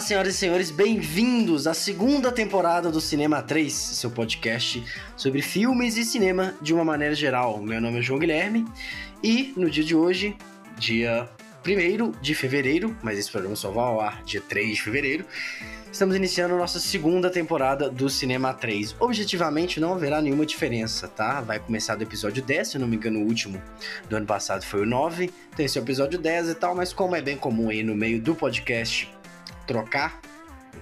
Olá, senhoras e senhores, bem-vindos à segunda temporada do Cinema 3, seu podcast sobre filmes e cinema de uma maneira geral. Meu nome é João Guilherme e no dia de hoje, dia 1 de fevereiro, mas esse programa só vai ao ar dia 3 de fevereiro, estamos iniciando a nossa segunda temporada do Cinema 3. Objetivamente não haverá nenhuma diferença, tá? Vai começar do episódio 10, se eu não me engano, o último do ano passado foi o 9, tem esse episódio 10 e tal, mas como é bem comum aí no meio do podcast trocar,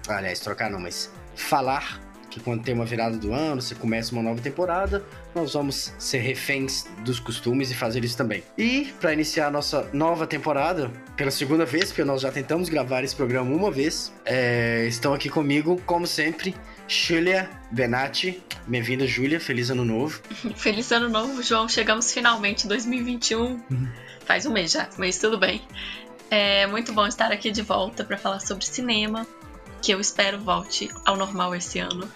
aliás, trocar não, mas falar que quando tem uma virada do ano, você começa uma nova temporada, nós vamos ser reféns dos costumes e fazer isso também. E para iniciar a nossa nova temporada, pela segunda vez, porque nós já tentamos gravar esse programa uma vez, é, estão aqui comigo, como sempre, Júlia Benatti. Bem-vinda, Júlia. Feliz ano novo. Feliz ano novo, João. Chegamos finalmente em 2021. Uhum. Faz um mês já, mas tudo bem. É muito bom estar aqui de volta para falar sobre cinema, que eu espero volte ao normal esse ano.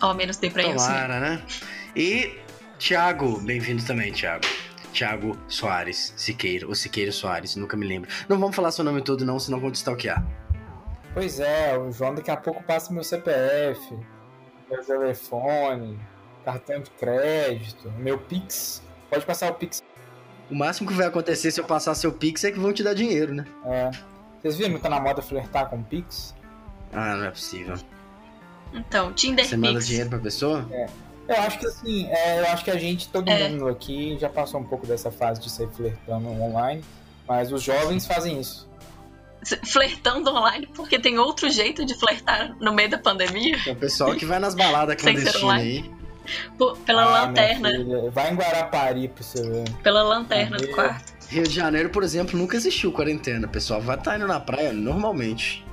Ao menos dê pra Tomara, né? E Thiago, bem-vindo também, Thiago. Thiago Soares, Siqueiro, ou Siqueiro Soares, nunca me lembro. Não vamos falar seu nome todo não, senão vão te stalkear. Pois é, o João daqui a pouco passa meu CPF, meu telefone, cartão de crédito, meu Pix. Pode passar o Pix o máximo que vai acontecer se eu passar seu Pix é que vão te dar dinheiro, né? É. Vocês viram que tá na moda flertar com Pix? Ah, não é possível. Então, Tinder Você manda dinheiro pra pessoa? É. Eu acho que assim, é, eu acho que a gente, todo é. mundo aqui, já passou um pouco dessa fase de sair flertando online, mas os jovens fazem isso. Flertando online, porque tem outro jeito de flertar no meio da pandemia. Tem o pessoal que vai nas baladas clandestinas aí. Pela ah, lanterna. Vai em Guarapari pra você ver. Pela lanterna do quarto. Rio de Janeiro, por exemplo, nunca existiu quarentena. Pessoal vai estar tá indo na praia normalmente.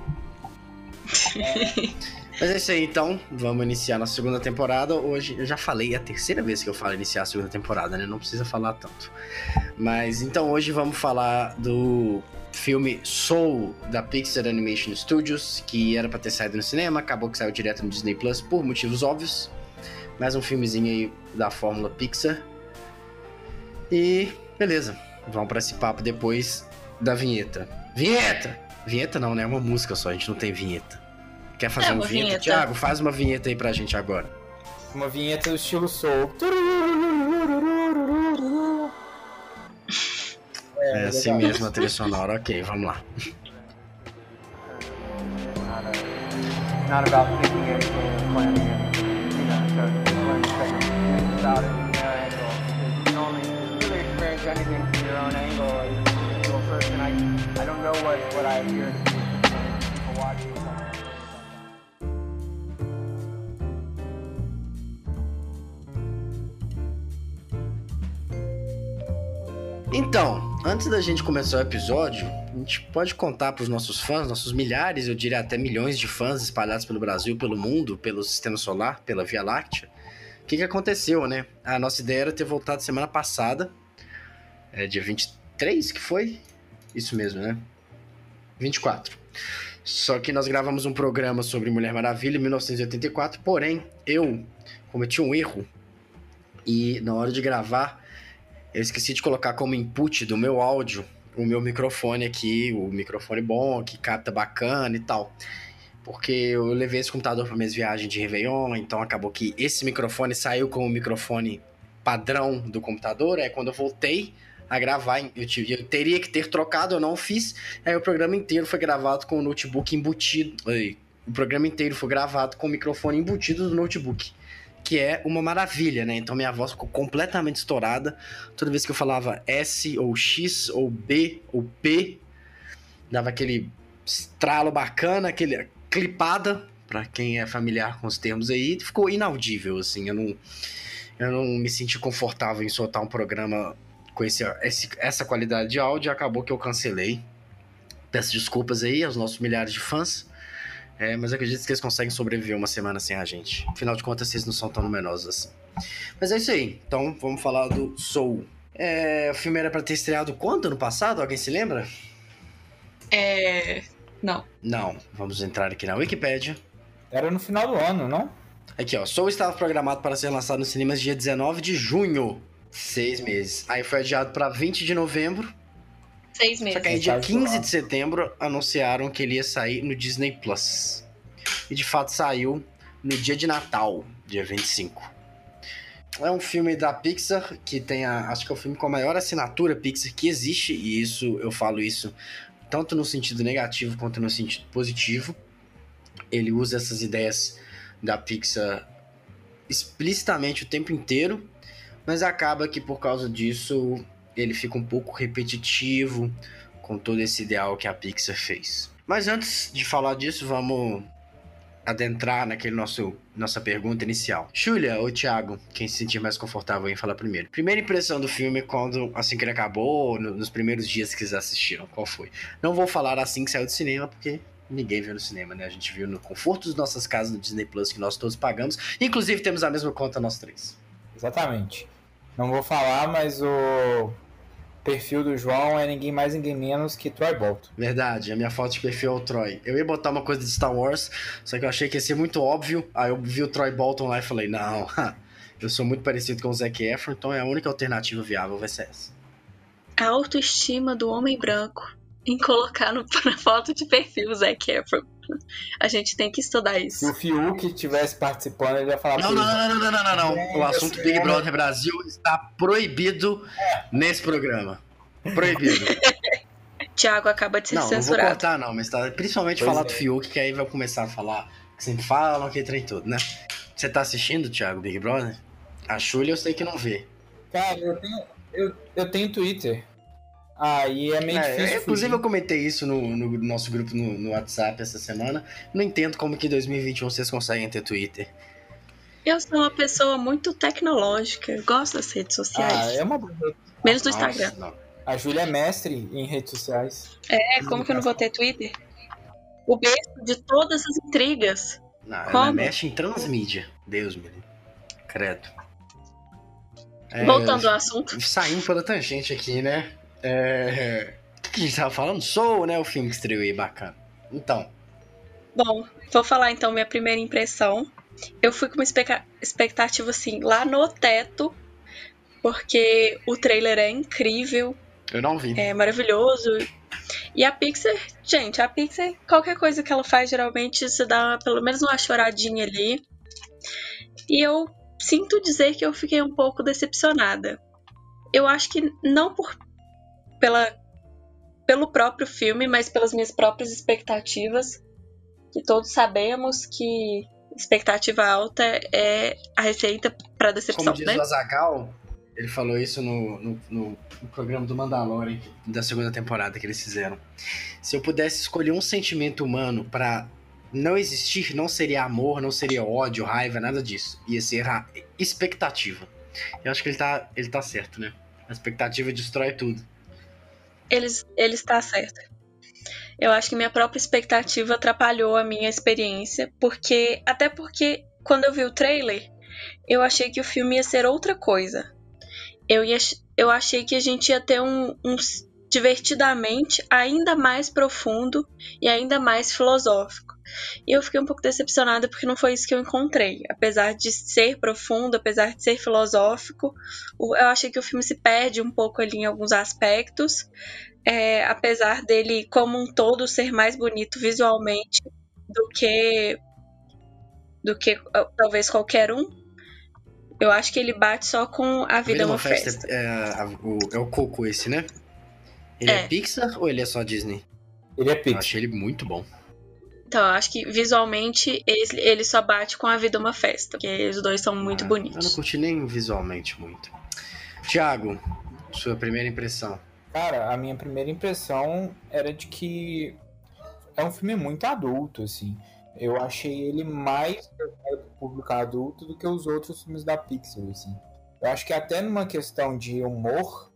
É. Mas é isso aí, então. Vamos iniciar nossa segunda temporada. Hoje, eu já falei, é a terceira vez que eu falo iniciar a segunda temporada, né? Não precisa falar tanto. Mas então hoje vamos falar do filme Soul da Pixar Animation Studios, que era para ter saído no cinema, acabou que saiu direto no Disney Plus por motivos óbvios mais um filmezinho aí da Fórmula Pixar. E beleza, vamos para esse papo depois da vinheta. Vinheta! Vinheta não, né? É uma música só, a gente não tem vinheta. Quer fazer é uma, vinheta? vinheta? Thiago, faz uma vinheta aí pra gente agora. Uma vinheta do estilo soul. É, é assim mesmo a trilha sonora. Ok, vamos lá. Not about thinking anything planning it. About it from their angle. Because you can only really experience anything from your own angle as an individual person. I, I don't know what, what I people watching. Então, antes da gente começar o episódio, a gente pode contar para os nossos fãs, nossos milhares, eu diria até milhões de fãs espalhados pelo Brasil, pelo mundo, pelo sistema solar, pela Via Láctea, o que, que aconteceu, né? A nossa ideia era ter voltado semana passada, é, dia 23 que foi? Isso mesmo, né? 24. Só que nós gravamos um programa sobre Mulher Maravilha em 1984, porém, eu cometi um erro e na hora de gravar, eu esqueci de colocar como input do meu áudio o meu microfone aqui, o microfone bom, que capta bacana e tal porque eu levei esse computador para minhas viagens de Réveillon, então acabou que esse microfone saiu com o microfone padrão do computador, aí quando eu voltei a gravar, eu, tive, eu teria que ter trocado, eu não fiz, aí o programa inteiro foi gravado com o notebook embutido, o programa inteiro foi gravado com o microfone embutido do notebook, que é uma maravilha, né? Então minha voz ficou completamente estourada, toda vez que eu falava S ou X ou B ou P, dava aquele estralo bacana, aquele, clipada, para quem é familiar com os termos aí, ficou inaudível, assim, eu não, eu não me senti confortável em soltar um programa com esse, esse, essa qualidade de áudio, acabou que eu cancelei. Peço desculpas aí aos nossos milhares de fãs, é, mas acredito que eles conseguem sobreviver uma semana sem a gente. Afinal de contas, vocês não são tão numerosos assim. Mas é isso aí, então vamos falar do Soul. É, o filme era para ter estreado quando? Ano passado? Alguém se lembra? É. Não. Não. Vamos entrar aqui na Wikipedia. Era no final do ano, não? Aqui, ó. Soul estava programado para ser lançado nos cinemas dia 19 de junho. Seis meses. Aí foi adiado para 20 de novembro. Seis meses. Só que aí, dia 15 de setembro, anunciaram que ele ia sair no Disney Plus. E de fato saiu no dia de Natal, dia 25. É um filme da Pixar que tem a. Acho que é o filme com a maior assinatura Pixar que existe, e isso eu falo isso tanto no sentido negativo quanto no sentido positivo. Ele usa essas ideias da Pixar explicitamente o tempo inteiro, mas acaba que por causa disso ele fica um pouco repetitivo com todo esse ideal que a Pixar fez. Mas antes de falar disso, vamos adentrar naquele nosso nossa pergunta inicial. Julia ou Thiago, quem se sentir mais confortável em falar primeiro. Primeira impressão do filme quando assim que ele acabou, no, nos primeiros dias que vocês assistiram, qual foi? Não vou falar assim que saiu do cinema, porque ninguém viu no cinema, né? A gente viu no conforto das nossas casas no Disney Plus que nós todos pagamos. Inclusive temos a mesma conta nós três. Exatamente. Não vou falar, mas o perfil do João é ninguém mais, ninguém menos que Troy Bolton. Verdade, a minha foto de perfil é o Troy. Eu ia botar uma coisa de Star Wars, só que eu achei que ia ser muito óbvio. Aí eu vi o Troy Bolton lá e falei, não, eu sou muito parecido com o Zac Efron, então é a única alternativa viável vai ser essa. A autoestima do homem branco em colocar no, na foto de perfil o Zac Efron. A gente tem que estudar isso. Se o Fiuk estivesse participando, ele ia falar... Não, não, não, não, não, não, não, não. O assunto Big Brother Brasil está proibido nesse programa. Proibido. Tiago acaba de ser não, censurado. Não, vou cortar não, mas tá, principalmente pois falar é. do Fiuk, que aí vai começar a falar que sempre falam, que trem tudo, né? Você tá assistindo, Thiago, Big Brother? A Julia eu sei que não vê. Cara, eu tenho, eu, eu tenho Twitter. Aí é meio é, difícil. Inclusive, eu comentei isso no, no nosso grupo no, no, WhatsApp essa semana. Não entendo como que em 2021 vocês conseguem ter Twitter. Eu sou uma pessoa muito tecnológica. Eu gosto das redes sociais. Ah, é uma Menos do Nossa, Instagram. Não. A Júlia é mestre em redes sociais. É, como que eu não vou ter Twitter? O berço de todas as intrigas. Não, como? ela mexe em transmídia. Deus me livre. Credo. É, Voltando ao assunto. Saindo pela tangente aqui, né? É... O que a gente tava falando? Soul, né? O filme que estreou aí, bacana. Então. Bom, vou falar então minha primeira impressão. Eu fui com uma expectativa assim, lá no teto, porque o trailer é incrível. Eu não vi. É maravilhoso. E a Pixar, gente, a Pixar, qualquer coisa que ela faz, geralmente se dá pelo menos uma choradinha ali. E eu sinto dizer que eu fiquei um pouco decepcionada. Eu acho que não por pela, pelo próprio filme, mas pelas minhas próprias expectativas. Que todos sabemos que expectativa alta é a receita para decepção. Como diz né? o Azagal, ele falou isso no, no, no, programa do Mandalorian da segunda temporada que eles fizeram. Se eu pudesse escolher um sentimento humano para não existir, não seria amor, não seria ódio, raiva, nada disso. Ia ser a expectativa. Eu acho que ele tá, ele tá certo, né? A expectativa destrói tudo ele, ele está certo. Eu acho que minha própria expectativa atrapalhou a minha experiência, porque até porque quando eu vi o trailer, eu achei que o filme ia ser outra coisa. Eu, ia, eu achei que a gente ia ter um, um divertidamente ainda mais profundo e ainda mais filosófico. E eu fiquei um pouco decepcionada porque não foi isso que eu encontrei. Apesar de ser profundo, apesar de ser filosófico, eu achei que o filme se perde um pouco ali em alguns aspectos. É, apesar dele, como um todo, ser mais bonito visualmente do que do que talvez qualquer um. Eu acho que ele bate só com A Vida, a vida é uma Festa. festa. É, é o Coco esse, né? Ele é. é. Pixar ou ele é só Disney? Ele é Pixar. Eu achei ele muito bom. Então, eu acho que visualmente ele, ele só bate com A Vida é uma Festa, porque os dois são muito ah, bonitos. Eu não curti nem visualmente muito. Tiago, sua primeira impressão? Cara, a minha primeira impressão era de que é um filme muito adulto, assim. Eu achei ele mais público adulto do que os outros filmes da Pixar, assim. Eu acho que até numa questão de humor,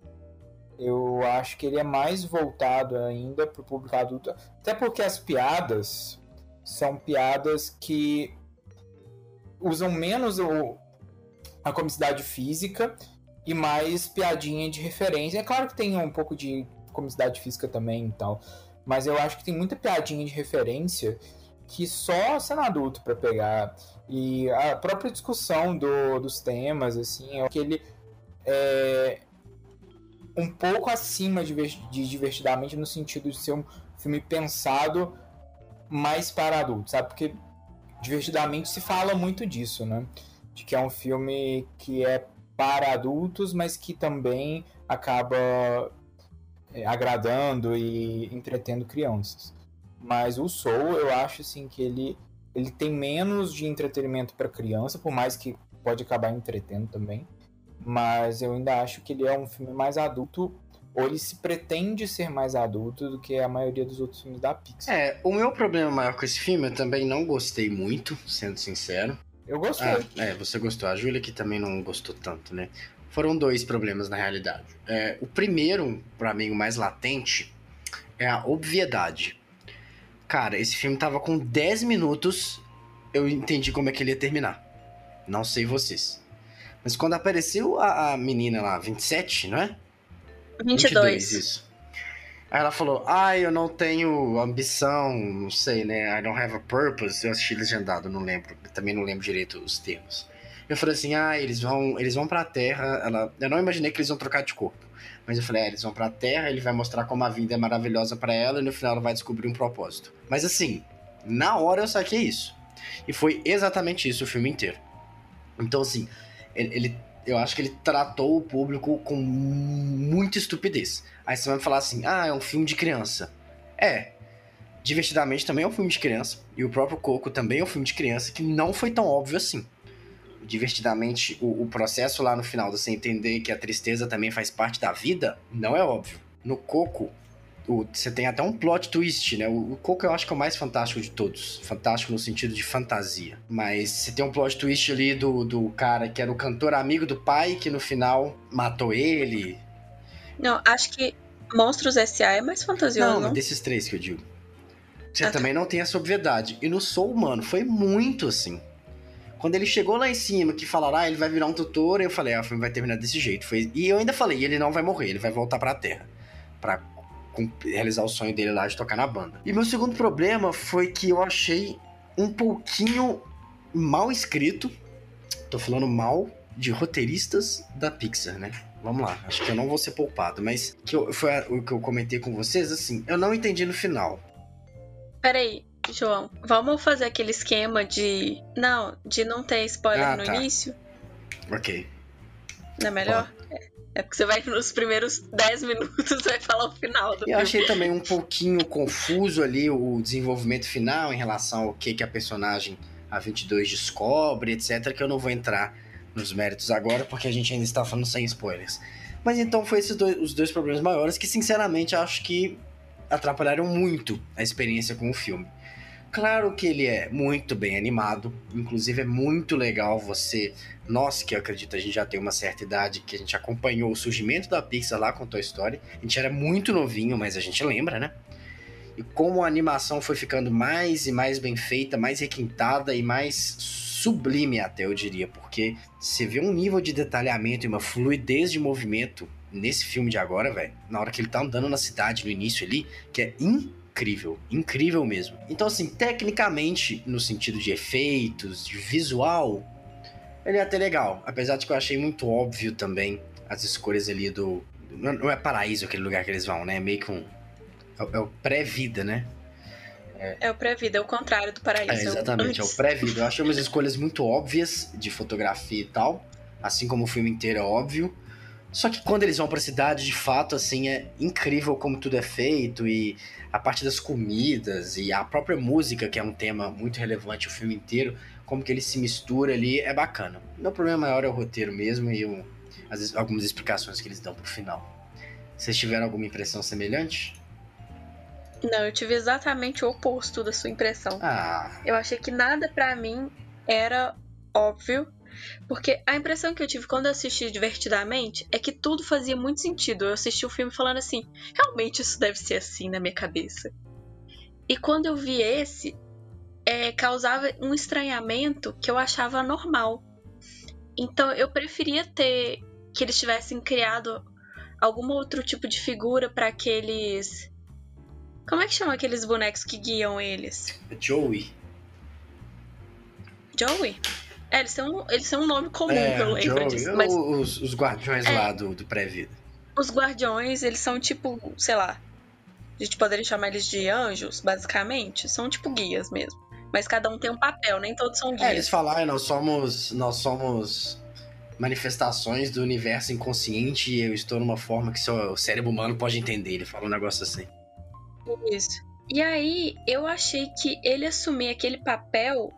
eu acho que ele é mais voltado ainda para o público adulto, até porque as piadas são piadas que usam menos o, a comicidade física e mais piadinha de referência. É claro que tem um pouco de comicidade física também e mas eu acho que tem muita piadinha de referência que só sendo adulto para pegar. E a própria discussão do, dos temas, assim, é que ele é, um pouco acima de, de Divertidamente no sentido de ser um filme pensado mais para adultos, sabe? Porque Divertidamente se fala muito disso, né? De que é um filme que é para adultos, mas que também acaba é, agradando e entretendo crianças. Mas o Soul, eu acho assim que ele ele tem menos de entretenimento para criança, por mais que pode acabar entretendo também. Mas eu ainda acho que ele é um filme mais adulto ou ele se pretende ser mais adulto do que a maioria dos outros filmes da Pixar. É, o meu problema maior com esse filme, eu também não gostei muito, sendo sincero. Eu gostei. Ah, é, você gostou. A Júlia que também não gostou tanto, né? Foram dois problemas na realidade. É, o primeiro, para mim, o mais latente, é a obviedade. Cara, esse filme tava com 10 minutos, eu entendi como é que ele ia terminar. Não sei vocês. Mas quando apareceu a, a menina lá, 27, não é? 22. 22 isso. Aí ela falou, ah, eu não tenho ambição, não sei, né? I don't have a purpose. Eu assisti legendado, não lembro. Também não lembro direito os termos. Eu falei assim, ah, eles vão, eles vão pra Terra. Ela, eu não imaginei que eles vão trocar de corpo. Mas eu falei, ah, eles vão pra Terra, ele vai mostrar como a vida é maravilhosa para ela e no final ela vai descobrir um propósito. Mas assim, na hora eu saquei isso. E foi exatamente isso o filme inteiro. Então, assim, ele, ele eu acho que ele tratou o público com muita estupidez. Aí você vai falar assim: ah, é um filme de criança. É. Divertidamente também é um filme de criança. E o próprio Coco também é um filme de criança que não foi tão óbvio assim. Divertidamente, o, o processo lá no final de você entender que a tristeza também faz parte da vida, não é óbvio. No Coco, o, você tem até um plot twist, né? O, o Coco eu acho que é o mais fantástico de todos. Fantástico no sentido de fantasia. Mas você tem um plot twist ali do, do cara que era o cantor amigo do pai, que no final matou ele. Não, acho que Monstros S.A. é mais fantasioso. Não, não? desses três que eu digo. Você ah, tá. também não tem essa obviedade. E no Soul, mano, foi muito assim. Quando ele chegou lá em cima, que falaram, ah, ele vai virar um tutor, eu falei, ah, o filme vai terminar desse jeito. Foi... E eu ainda falei, ele não vai morrer, ele vai voltar pra Terra. Pra realizar o sonho dele lá de tocar na banda. E meu segundo problema foi que eu achei um pouquinho mal escrito. Tô falando mal de roteiristas da Pixar, né? Vamos lá, acho que eu não vou ser poupado, mas que eu, foi o que eu comentei com vocês, assim, eu não entendi no final. Peraí, João, vamos fazer aquele esquema de. Não, de não ter spoiler ah, no tá. início? Ok. Não é melhor? É porque você vai nos primeiros 10 minutos vai falar o final do Eu filme. achei também um pouquinho confuso ali o desenvolvimento final em relação ao que, que a personagem A22 descobre, etc. Que eu não vou entrar nos méritos agora, porque a gente ainda está falando sem spoilers. Mas então foi esses dois, os dois problemas maiores que, sinceramente, acho que atrapalharam muito a experiência com o filme. Claro que ele é muito bem animado, inclusive é muito legal você, nós que eu acredito a gente já tem uma certa idade, que a gente acompanhou o surgimento da Pixar lá com Toy Story. A gente era muito novinho, mas a gente lembra, né? E como a animação foi ficando mais e mais bem feita, mais requintada e mais sublime até, eu diria, porque você vê um nível de detalhamento e uma fluidez de movimento nesse filme de agora, velho, na hora que ele tá andando na cidade no início ali, que é incrível incrível, incrível mesmo. Então, assim, tecnicamente, no sentido de efeitos, de visual, ele é até legal. Apesar de que eu achei muito óbvio também as escolhas ali do. Não é paraíso aquele lugar que eles vão, né? É meio que um. É, é o pré-vida, né? É, é o pré-vida, é o contrário do paraíso. É, exatamente, é o pré-vida. Eu achei umas escolhas muito óbvias de fotografia e tal. Assim como o filme inteiro é óbvio. Só que quando eles vão pra cidade, de fato, assim, é incrível como tudo é feito e a parte das comidas e a própria música, que é um tema muito relevante o filme inteiro, como que ele se mistura ali, é bacana. Meu problema maior é o roteiro mesmo e o, as, algumas explicações que eles dão pro final. Vocês tiveram alguma impressão semelhante? Não, eu tive exatamente o oposto da sua impressão. Ah. Eu achei que nada para mim era óbvio porque a impressão que eu tive quando eu assisti divertidamente é que tudo fazia muito sentido. Eu assisti o filme falando assim: realmente isso deve ser assim na minha cabeça. E quando eu vi esse, é, causava um estranhamento que eu achava normal. Então eu preferia ter que eles tivessem criado algum outro tipo de figura para aqueles. Como é que chama aqueles bonecos que guiam eles? Joey. Joey? É, eles um, eles têm um nome comum, é, eu lembro Joey, disso. Mas... Os, os guardiões é, lá do, do pré-vida. os guardiões, eles são tipo, sei lá, a gente poderia chamar eles de anjos, basicamente. São tipo guias mesmo. Mas cada um tem um papel, nem todos são guias. É, eles falaram, nós somos. Nós somos manifestações do universo inconsciente e eu estou numa forma que o cérebro humano pode entender. Ele fala um negócio assim. Isso. E aí, eu achei que ele assumir aquele papel,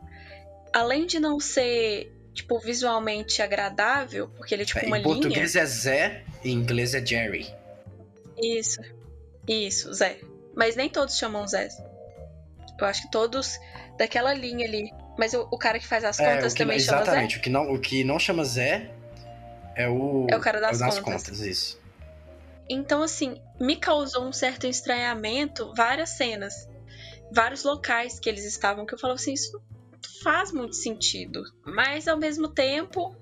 além de não ser, tipo, visualmente agradável, porque ele é tipo É, uma em linha. português é Zé, em inglês é Jerry. Isso. Isso, Zé. Mas nem todos chamam Zé. Eu acho que todos daquela linha ali. Mas o, o cara que faz as É, contas o que, também chama Zé. exatamente. O que, não, o que não chama Zé é o. É o cara das das contas. contas. Isso. Então, assim, me causou um certo estranhamento várias cenas, vários locais que eles estavam, que eu falava assim, isso faz muito sentido. Mas ao mesmo tempo,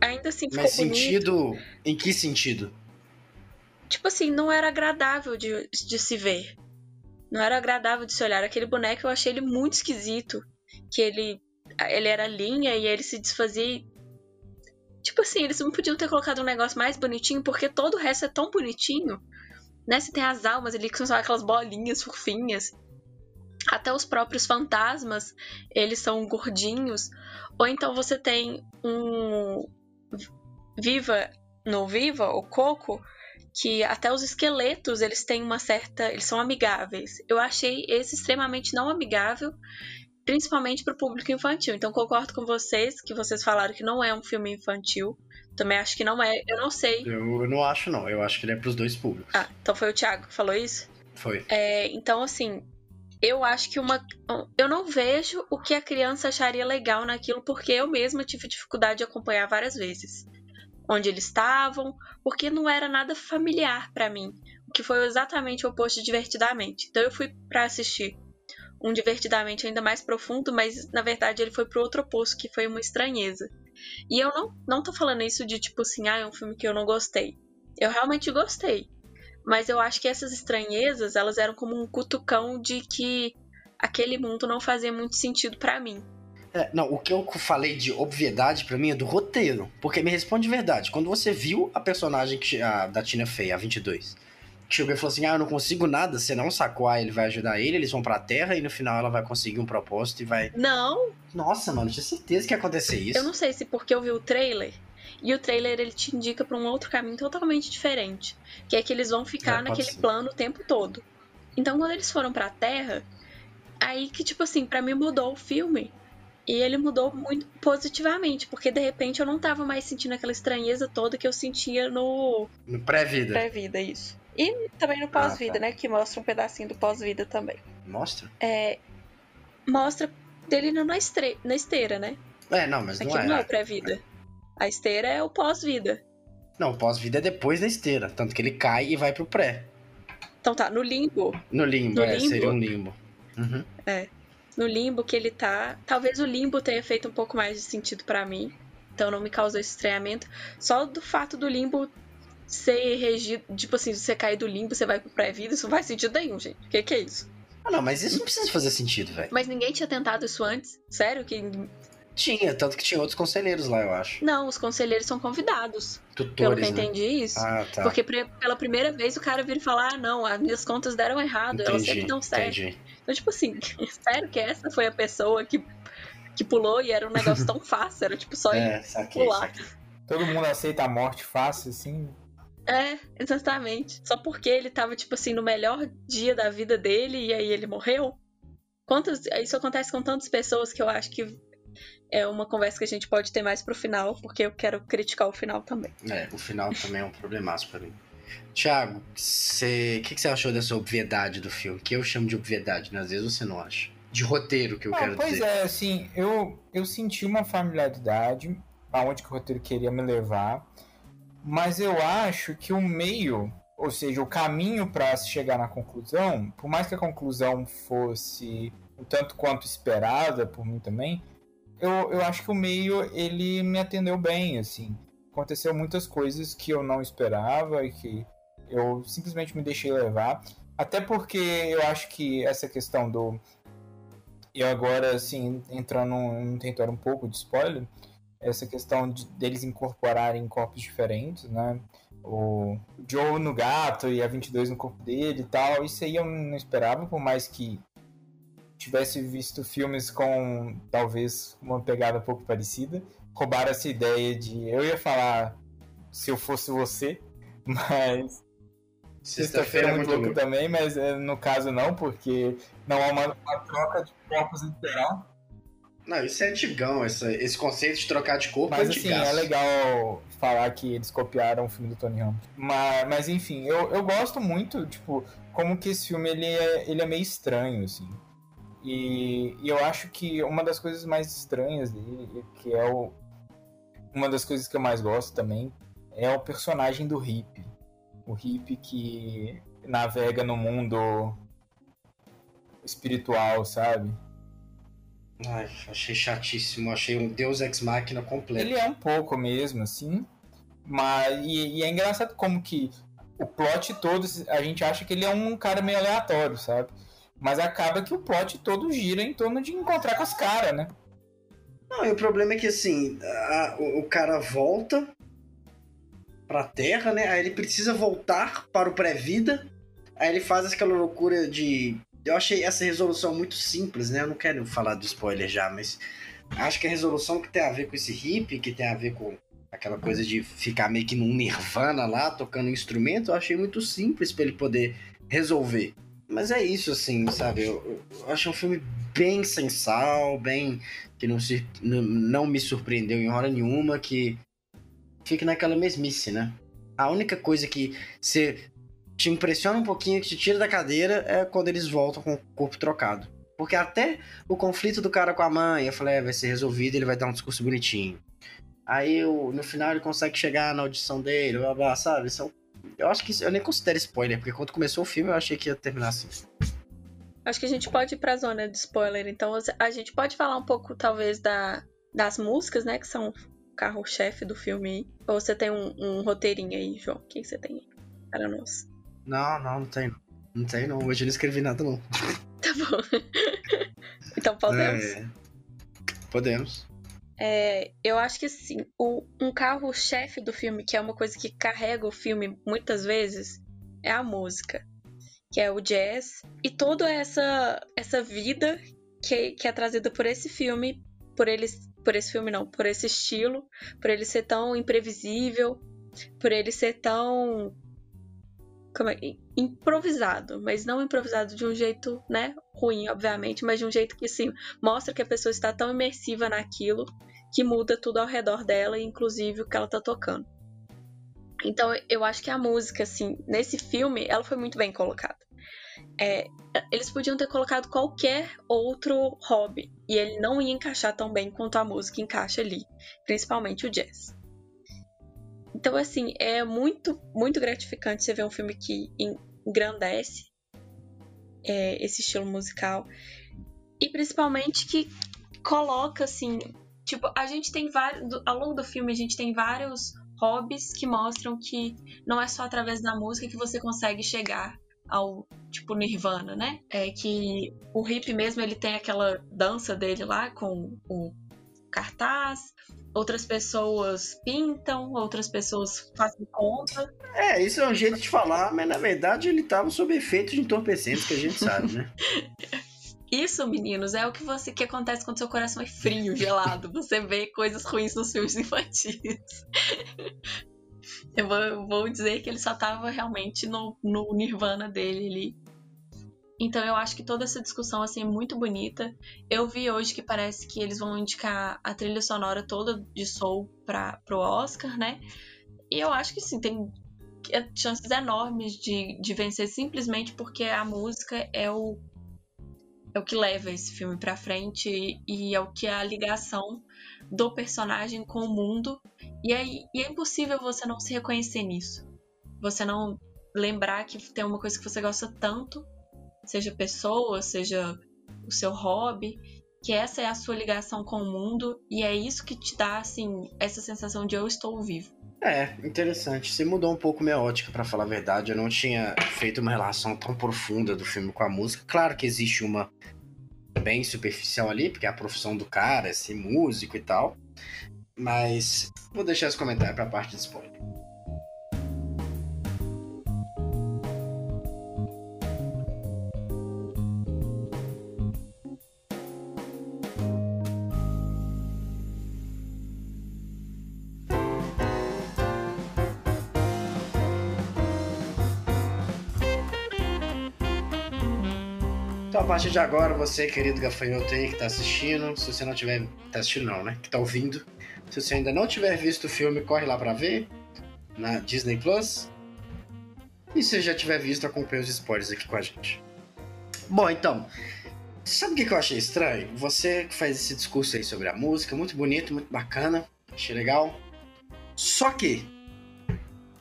ainda assim ficou Mas bonito. sentido. Em que sentido? Tipo assim, não era agradável de, de se ver. Não era agradável de se olhar. Aquele boneco eu achei ele muito esquisito. Que ele, ele era linha e ele se desfazia. Tipo assim, eles não podiam ter colocado um negócio mais bonitinho, porque todo o resto é tão bonitinho. Né? Você tem as almas ali que são só aquelas bolinhas fofinhas. Até os próprios fantasmas, eles são gordinhos. Ou então você tem um Viva no Viva, o Coco, que até os esqueletos eles têm uma certa. Eles são amigáveis. Eu achei esse extremamente não amigável, principalmente para o público infantil. Então concordo com vocês, que vocês falaram que não é um filme infantil. Também acho que não é. Eu não sei. Eu, não acho, não. Eu acho que ele é pros dois públicos. Ah, então foi o Thiago que falou isso? Foi. É, então, assim, eu acho que uma. Eu não vejo o que a criança acharia legal naquilo, porque eu mesma tive dificuldade de acompanhar várias vezes. Onde eles estavam, porque não era nada familiar pra mim. O que foi exatamente o oposto de divertidamente. Então eu fui pra assistir um divertidamente ainda mais profundo, mas na verdade ele foi pro outro oposto, que foi uma estranheza. E eu não, não tô falando isso de tipo assim, ah, é um filme que eu não gostei. Eu realmente gostei. Mas eu acho que essas estranhezas, elas eram como um cutucão de que aquele mundo não fazia muito sentido pra mim. É, não, o que eu falei de obviedade pra mim é do roteiro. Porque me responde de verdade. Quando você viu a personagem que, a, da Tina Fey, a 22, que chegou e falou assim: Ah, eu não consigo nada, você não sacou, ah, ele vai ajudar ele, eles vão pra terra e no final ela vai conseguir um propósito e vai. Não, Nossa, mano, tinha certeza que ia acontecer isso. eu não sei se porque eu vi o trailer. E o trailer ele te indica pra um outro caminho totalmente diferente, que é que eles vão ficar É, naquele ser. plano o tempo todo. Então quando eles foram pra Terra, aí que tipo assim, pra mim mudou o filme. E ele mudou muito positivamente, porque de repente eu não tava mais sentindo aquela estranheza toda que eu sentia no No pré-vida. pré-vida, isso. E também no pós-vida, tá. né? Que mostra um pedacinho do pós-vida também. Mostra? É, mostra dele na, estre- na esteira, né? É, não, mas não é. não é o pré-vida. A esteira é o pós-vida. Não, o pós-vida é depois da esteira. Tanto que ele cai e vai pro pré. Então tá, no limbo. No limbo, No é, limbo? seria um limbo. Uhum. No limbo que ele tá. Talvez o limbo tenha feito um pouco mais de sentido pra mim. Então não me causou esse estranhamento. Só do fato do limbo ser regido. Tipo assim, se você cair do limbo, você vai pro pré-vida. Isso não faz sentido nenhum, gente. O que, que é isso? Ah, não, mas isso não precisa fazer sentido, velho. Mas ninguém tinha tentado isso antes? Sério? Que. Tinha, tanto que tinha outros conselheiros lá, eu acho. Não, os conselheiros são convidados. Pelo que Tutores, eu né? entendi isso. Ah, tá. Porque pre- pela primeira vez o cara vira e fala: Ah, não, as minhas contas deram errado, elas sempre dão certo. entendi. Então, tipo assim, sério que essa foi a pessoa que, que pulou e era um negócio tão fácil? Era tipo só ir É, saquei, pular. saquei. Todo mundo aceita a morte fácil, assim. É, exatamente. Só porque ele tava, tipo assim, no melhor dia da vida dele e aí ele morreu. Quantas, isso acontece com tantas pessoas que eu acho que é uma conversa que a gente pode ter mais pro final, porque eu quero criticar o final também. É, o final também é um problemaço pra mim. Thiago, você- o que, que você achou dessa obviedade do filme? Que eu chamo de obviedade, né? Às vezes você não acha. De roteiro, que eu Ah, quero pois dizer. é, assim, eu, eu senti uma familiaridade aonde que o roteiro queria me levar, mas eu acho que o meio, ou seja, o caminho para chegar na conclusão, por mais que a conclusão fosse um tanto quanto esperada por mim também, eu, eu acho que o meio ele me atendeu bem, assim. Aconteceu muitas coisas que eu não esperava e que eu simplesmente me deixei levar. Até porque eu acho que essa questão do e agora, assim, entrando num território um pouco de spoiler, essa questão de, deles incorporarem corpos diferentes, né? o Joe no gato e a 22 no corpo dele e tal. Isso aí eu não esperava, por mais que tivesse visto filmes com talvez uma pegada um pouco parecida. Roubaram essa ideia de. Eu ia falar se eu fosse você, mas. Sexta-feira é muito louco também, mas eh, no caso não, porque não há uma, uma troca de corpos literal. Não, isso é antigão, essa, esse conceito de trocar de corpo mas, é assim, é legal falar que eles copiaram o filme do Tony Ramos. Mas, mas enfim, eu, eu gosto muito, tipo, como que esse filme ele é, ele é meio estranho, assim. E, e, eu acho que uma das coisas mais estranhas dele, que é o, uma das coisas que eu mais gosto também, é o personagem do hippie. O hippie que navega no mundo espiritual, sabe? Ai, achei chatíssimo, achei um Deus Ex Machina completo. Ele é um pouco mesmo, assim. Mas, e, e, é engraçado como que o plot todo, a gente acha que ele é um cara meio aleatório, sabe? Mas acaba que o plot todo gira em torno de encontrar com os caras, né? Não, e o problema é que assim, a, o, o, cara volta pra Terra, né? Aí ele precisa voltar para o pré-vida. Aí ele faz aquela loucura de. Eu achei essa resolução muito simples, né? Eu não quero falar do spoiler já, mas acho que a resolução que tem a ver com esse hip, que tem a ver com aquela coisa de ficar meio que num nirvana lá, tocando instrumento, eu achei muito simples para ele poder resolver. Mas é isso, assim, sabe? Eu, eu acho um filme bem sensal, bem. que não, se, não, me surpreendeu em hora nenhuma, que fica naquela mesmice, né? A única coisa que você te impressiona um pouquinho, que te tira da cadeira, é quando eles voltam com o corpo trocado. Porque até o conflito do cara com a mãe, eu falei, é, vai ser resolvido, ele vai dar um discurso bonitinho. Aí no final ele consegue chegar na audição dele, blá blá, sabe? São eu acho que eu nem considero spoiler, porque quando começou o filme eu achei que ia terminar assim. Acho que a gente pode ir pra zona de spoiler, então a gente pode falar um pouco, talvez, da, das músicas, né? Que são o carro-chefe do filme. Ou você tem um, um roteirinho aí, João? O que você tem para nós? Não, não, não tem. Não tem, não. Hoje eu não escrevi nada, não. Tá bom. então podemos? É... Podemos. É, eu acho que assim, o, um carro-chefe do filme, que é uma coisa que carrega o filme muitas vezes, é a música. Que é o jazz. E toda essa, essa vida que, que é trazida por esse filme, por eles. Por esse filme não, por esse estilo, por ele ser tão imprevisível, por ele ser tão é, improvisado, mas não improvisado de um jeito, né, ruim, obviamente, mas de um jeito que sim, mostra que a pessoa está tão imersiva naquilo que muda tudo ao redor dela, inclusive o que ela tá tocando. Então eu acho que a música, assim, nesse filme, ela foi muito bem colocada. É, eles podiam ter colocado qualquer outro hobby e ele não ia encaixar tão bem quanto a música encaixa ali, principalmente o jazz. Então, assim, é muito, muito gratificante você ver um filme que engrandece é, esse estilo musical e principalmente que coloca, assim, Tipo, a gente tem vários. Ao longo do filme, a gente tem vários hobbies que mostram que não é só através da música que você consegue chegar ao tipo Nirvana, né? É que o hip mesmo ele tem aquela dança dele lá com o cartaz, outras pessoas pintam, outras pessoas fazem conta. É, isso é um jeito de falar, mas na verdade ele tava sob efeito de entorpecentes que a gente sabe, né? Isso, meninos, é o que você que acontece quando seu coração é frio, gelado. Você vê coisas ruins nos filmes infantis. Eu vou, vou dizer que ele só tava realmente no, no nirvana dele ali. Então eu acho que toda essa discussão assim é muito bonita. Eu vi hoje que parece que eles vão indicar a trilha sonora toda de Soul para pro Oscar, né? E eu acho que sim, tem chances enormes de, de vencer simplesmente porque a música é o é o que leva esse filme para frente e é o que é a ligação do personagem com o mundo. E é, e é impossível você não se reconhecer nisso. Você não lembrar que tem uma coisa que você gosta tanto, seja pessoa, seja o seu hobby, que essa é a sua ligação com o mundo e é isso que te dá assim essa sensação de eu estou vivo. É, interessante. Você mudou um pouco minha ótica, para falar a verdade. Eu não tinha feito uma relação tão profunda do filme com a música. Claro que existe uma bem superficial ali, porque é a profissão do cara, é ser músico e tal. Mas vou deixar esse comentário pra parte de spoiler. Partir de agora, você, querido gafanhoto aí que tá assistindo, se você não tiver. Tá assistindo, não, né? Que tá ouvindo. Se você ainda não tiver visto o filme, corre lá pra ver. Na Disney Plus. E se já tiver visto, acompanhe os spoilers aqui com a gente. Bom, então. Sabe o que eu achei estranho? Você que faz esse discurso aí sobre a música, muito bonito, muito bacana. Achei legal. Só que.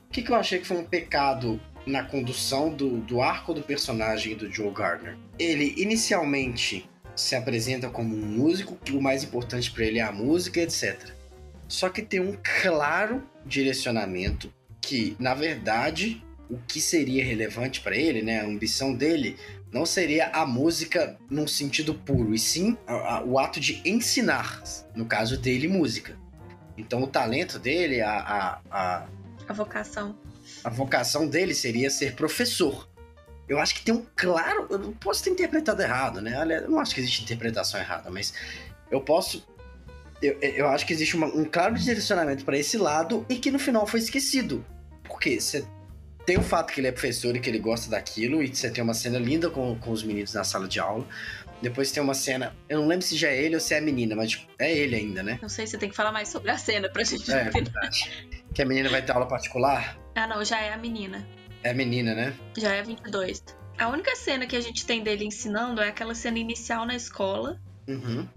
O que eu achei que foi um pecado na condução do, do arco do personagem do Joe Gardner? Ele inicialmente se apresenta como um músico, que o mais importante para ele é a música, etc. Só que tem um claro direcionamento que, na verdade, o que seria relevante para ele, né, a ambição dele, não seria a música num sentido puro, e sim a, a, o ato de ensinar, no caso dele, música. Então o talento dele, a, a, a, A vocação. A vocação dele seria ser professor. Eu acho que tem um claro. Eu não posso ter interpretado errado, né? Eu não acho que existe interpretação errada, mas eu posso. Eu, eu acho que existe uma- um claro direcionamento para esse lado e que no final foi esquecido. Porque você tem o fato que ele é professor e que ele gosta daquilo, e você tem uma cena linda com, com os meninos na sala de aula. Depois tem uma cena. Eu não lembro se já é ele ou se é a menina, mas tipo, é ele ainda, né? Não sei se tem que falar mais sobre a cena pra gente É, verdade. Que a menina vai ter aula particular. Ah, não, já é a menina. É a menina, né? Já é 22. A única cena que a gente tem dele ensinando é aquela cena inicial na escola, Uhum.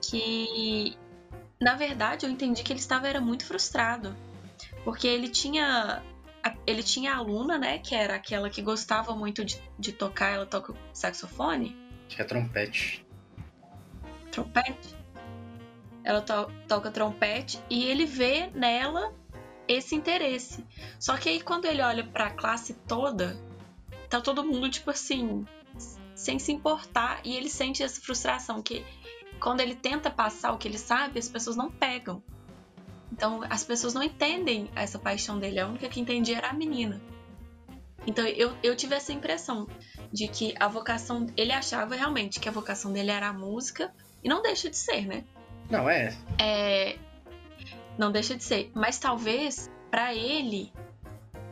que na verdade eu entendi que ele estava era muito frustrado, porque ele tinha a- ele tinha a aluna, né, que era aquela que gostava muito de, de tocar, ela toca saxofone, Acho que é trompete. trompete. Ela to- toca trompete e ele vê nela esse interesse. Só que aí quando ele olha pra classe toda, tá todo mundo tipo assim, sem se importar e ele sente essa frustração que quando ele tenta passar o que ele sabe, as pessoas não pegam. Então as pessoas não entendem essa paixão dele. A única que entendia era a menina. Então eu, eu tive essa impressão de que a vocação. Ele achava realmente que a vocação dele era a música, e não deixa de ser, né? Não, é. É, não deixa de ser. Mas talvez, pra ele,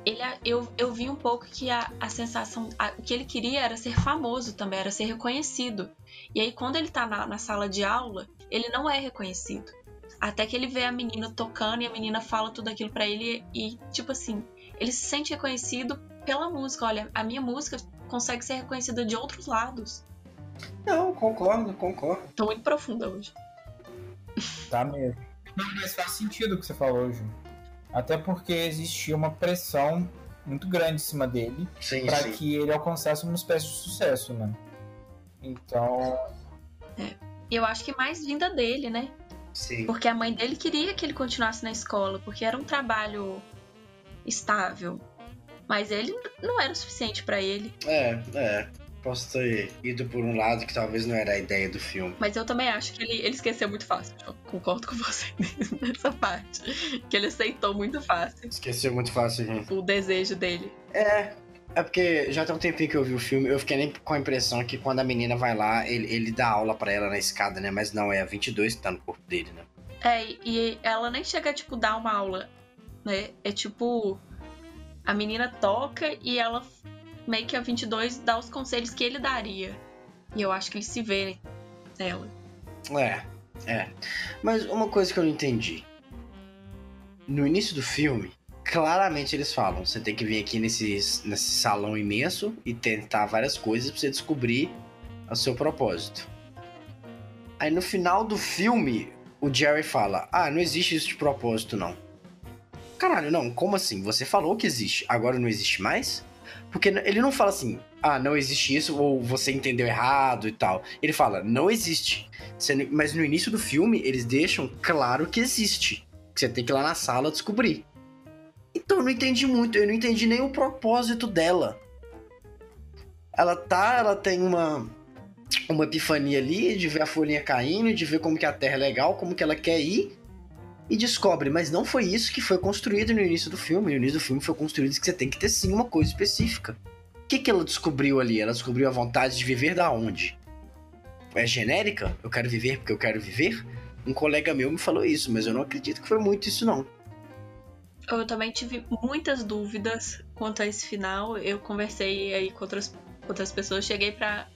ele eu, eu vi um pouco que a, a sensação. a- o que ele queria era ser famoso também, era ser reconhecido. E aí, quando ele tá na, na sala de aula, ele não é reconhecido. Até que ele vê a menina tocando e a menina fala tudo aquilo pra ele e, tipo assim, ele se sente reconhecido pela música. Olha, a minha música consegue ser reconhecida de outros lados. Não, concordo, concordo. Tô muito profunda hoje. Tá mesmo. Não, mas faz sentido o que você falou, Ju. Até porque existia uma pressão muito grande em cima dele para que ele alcançasse uma espécie de sucesso, né? Então, E eu acho que mais vinda dele, né? Sim. Porque a mãe dele queria que ele continuasse na escola, porque era um trabalho estável. Mas ele não era o suficiente pra ele. É, é. Posso ter ido por um lado que talvez não era a ideia do filme. Mas eu também acho que ele, ele esqueceu muito fácil. Eu concordo com você nessa parte. Que ele aceitou muito fácil Esqueceu muito fácil, gente. o desejo dele. É. É porque já tem um tempinho que eu vi o filme, eu fiquei nem com a impressão que quando a menina vai lá, ele, ele dá aula pra ela na escada, né? Mas não, é a 22 que tá no corpo dele, né? É, e ela nem chega a, tipo, dar uma aula, né? É tipo. A menina toca e ela que a 22 dá os conselhos que ele daria. E eu acho que ele se vê nela. É, é. Mas uma coisa que eu não entendi. No início do filme, claramente eles falam: você tem que vir aqui nesse, nesse salão imenso e tentar várias coisas pra você descobrir o seu propósito. Aí no final do filme, o Jerry fala: Ah, não existe isso de propósito, não. Caralho, não, como assim? Você falou que existe, agora não existe mais? Porque ele não fala assim, ah, não existe isso, ou você entendeu errado e tal. Ele fala, não existe. Mas no início do filme, eles deixam claro que existe. Que você tem que ir lá na sala descobrir. Então eu não entendi muito, eu não entendi nem o propósito dela. Ela tá, ela tem uma uma epifania ali de ver a folhinha caindo, de ver como que a Terra é legal, como que ela quer ir e descobre, mas não foi isso que foi construído no início do filme. No início do filme foi construído que você tem que ter sim uma coisa específica. O que, que ela descobriu ali? Ela descobriu a vontade de viver da onde? É genérica? Eu quero viver porque eu quero viver? Um colega meu me falou isso, mas eu não acredito que foi muito isso não. Eu também tive muitas dúvidas quanto a esse final. Eu conversei aí com outras, com outras pessoas, cheguei pra,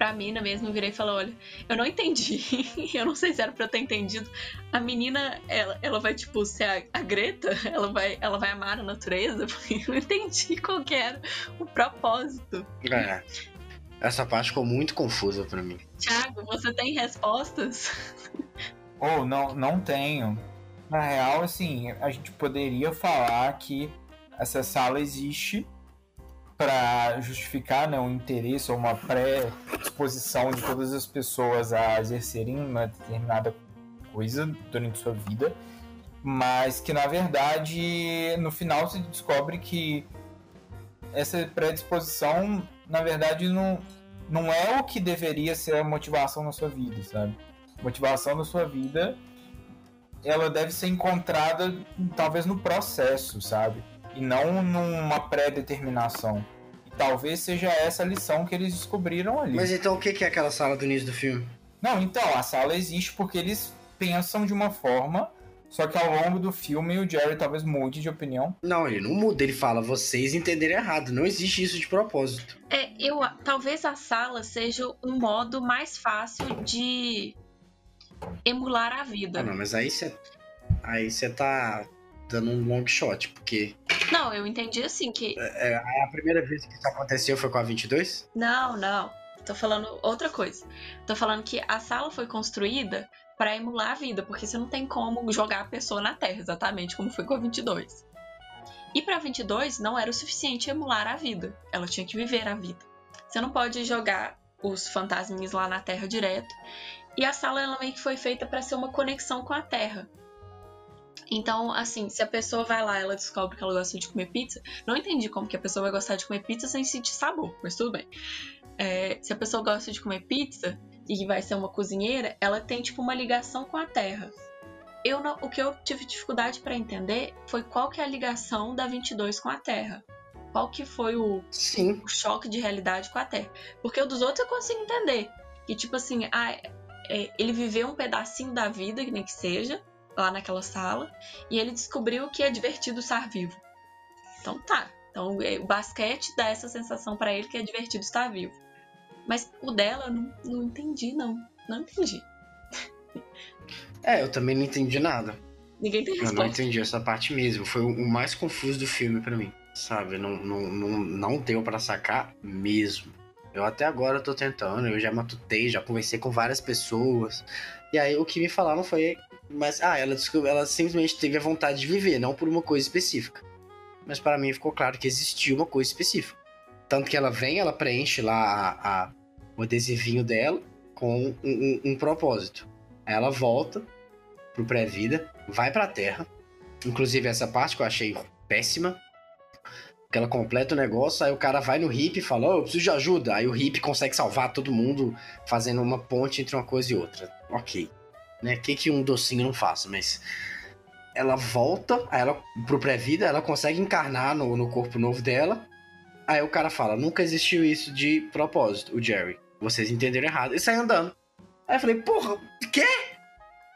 pra mina mesmo, eu virei e falei, olha, eu não entendi. eu não sei se era pra eu ter entendido. A menina, ela, ela vai, tipo, ser a, a Greta, ela vai, ela vai amar a natureza, porque eu não entendi qual que era o propósito. É. Essa parte ficou muito confusa para mim. Tiago, você tem respostas? Oh, não, não tenho. Na real, assim, a gente poderia falar que essa sala existe para justificar né, um interesse ou uma pré-disposição de todas as pessoas a exercerem uma determinada coisa durante sua vida, mas que na verdade no final se descobre que essa predisposição na verdade não, não é o que deveria ser a motivação na sua vida, sabe? Motivação na sua vida ela deve ser encontrada talvez no processo, sabe? E não numa pré-determinação. E talvez seja essa a lição que eles descobriram ali. Mas então o que é aquela sala do início do filme? Não, então, a sala existe porque eles pensam de uma forma, só que ao longo do filme o Jerry talvez mude de opinião. Não, ele não muda, ele fala, vocês entenderam errado, não existe isso de propósito. É, eu talvez a sala seja um modo mais fácil de emular a vida. Ah, não, mas aí você aí você tá dando um long shot, porque. Não, eu entendi assim que. É, é, a primeira vez que isso aconteceu foi com a 22? Não, não. Tô falando outra coisa. Tô falando que a sala foi construída para emular a vida, porque você não tem como jogar a pessoa na Terra, exatamente como foi com a 22. E para 22 não era o suficiente emular a vida, ela tinha que viver a vida. Você não pode jogar os fantasminhas lá na Terra direto. E a sala ela meio que foi feita para ser uma conexão com a Terra. Então, assim, se a pessoa vai lá ela descobre que ela gosta de comer pizza, não entendi como que a pessoa vai gostar de comer pizza sem sentir sabor, mas tudo bem. É, se a pessoa gosta de comer pizza e vai ser uma cozinheira, ela tem tipo uma ligação com a terra. Eu não, o que eu tive dificuldade para entender foi qual que é a ligação da 22 com a Terra. Qual que foi o, Sim. o choque de realidade com a Terra. Porque o dos outros eu consigo entender. Que tipo assim, ah, é, ele viveu um pedacinho da vida, nem que seja, lá naquela sala e ele descobriu que é divertido estar vivo. Então tá. Então é, o basquete dá essa sensação para ele que é divertido estar vivo. Mas o dela não, não entendi, não. Não entendi. É, eu também não entendi nada. Ninguém tem resposta. Eu não entendi essa parte mesmo. Foi o mais confuso do filme para mim. Sabe? Não, não, não, não deu para sacar mesmo. Eu até agora tô tentando, eu já matutei, já conversei com várias pessoas. E aí o que me falaram foi mas, ah, ela, ela simplesmente teve a vontade de viver, não por uma coisa específica. Mas para mim ficou claro que existia uma coisa específica. Tanto que ela vem, ela preenche lá a, a o adesivinho dela com um, um, um propósito. Aí ela volta pro pré-vida, vai pra Terra. Inclusive essa parte que eu achei péssima. Que ela completa o negócio, aí o cara vai no hip e fala, oh, eu preciso de ajuda. Aí o hip consegue salvar todo mundo fazendo uma ponte entre uma coisa e outra. Ok né? Que, que um docinho não faz, mas ela volta, ela pro pré-vida, ela consegue encarnar no, no corpo novo dela. Aí o cara fala: nunca existiu isso de propósito, o Jerry. Vocês entenderam errado. E sai andando. Aí eu falei: porra, quê?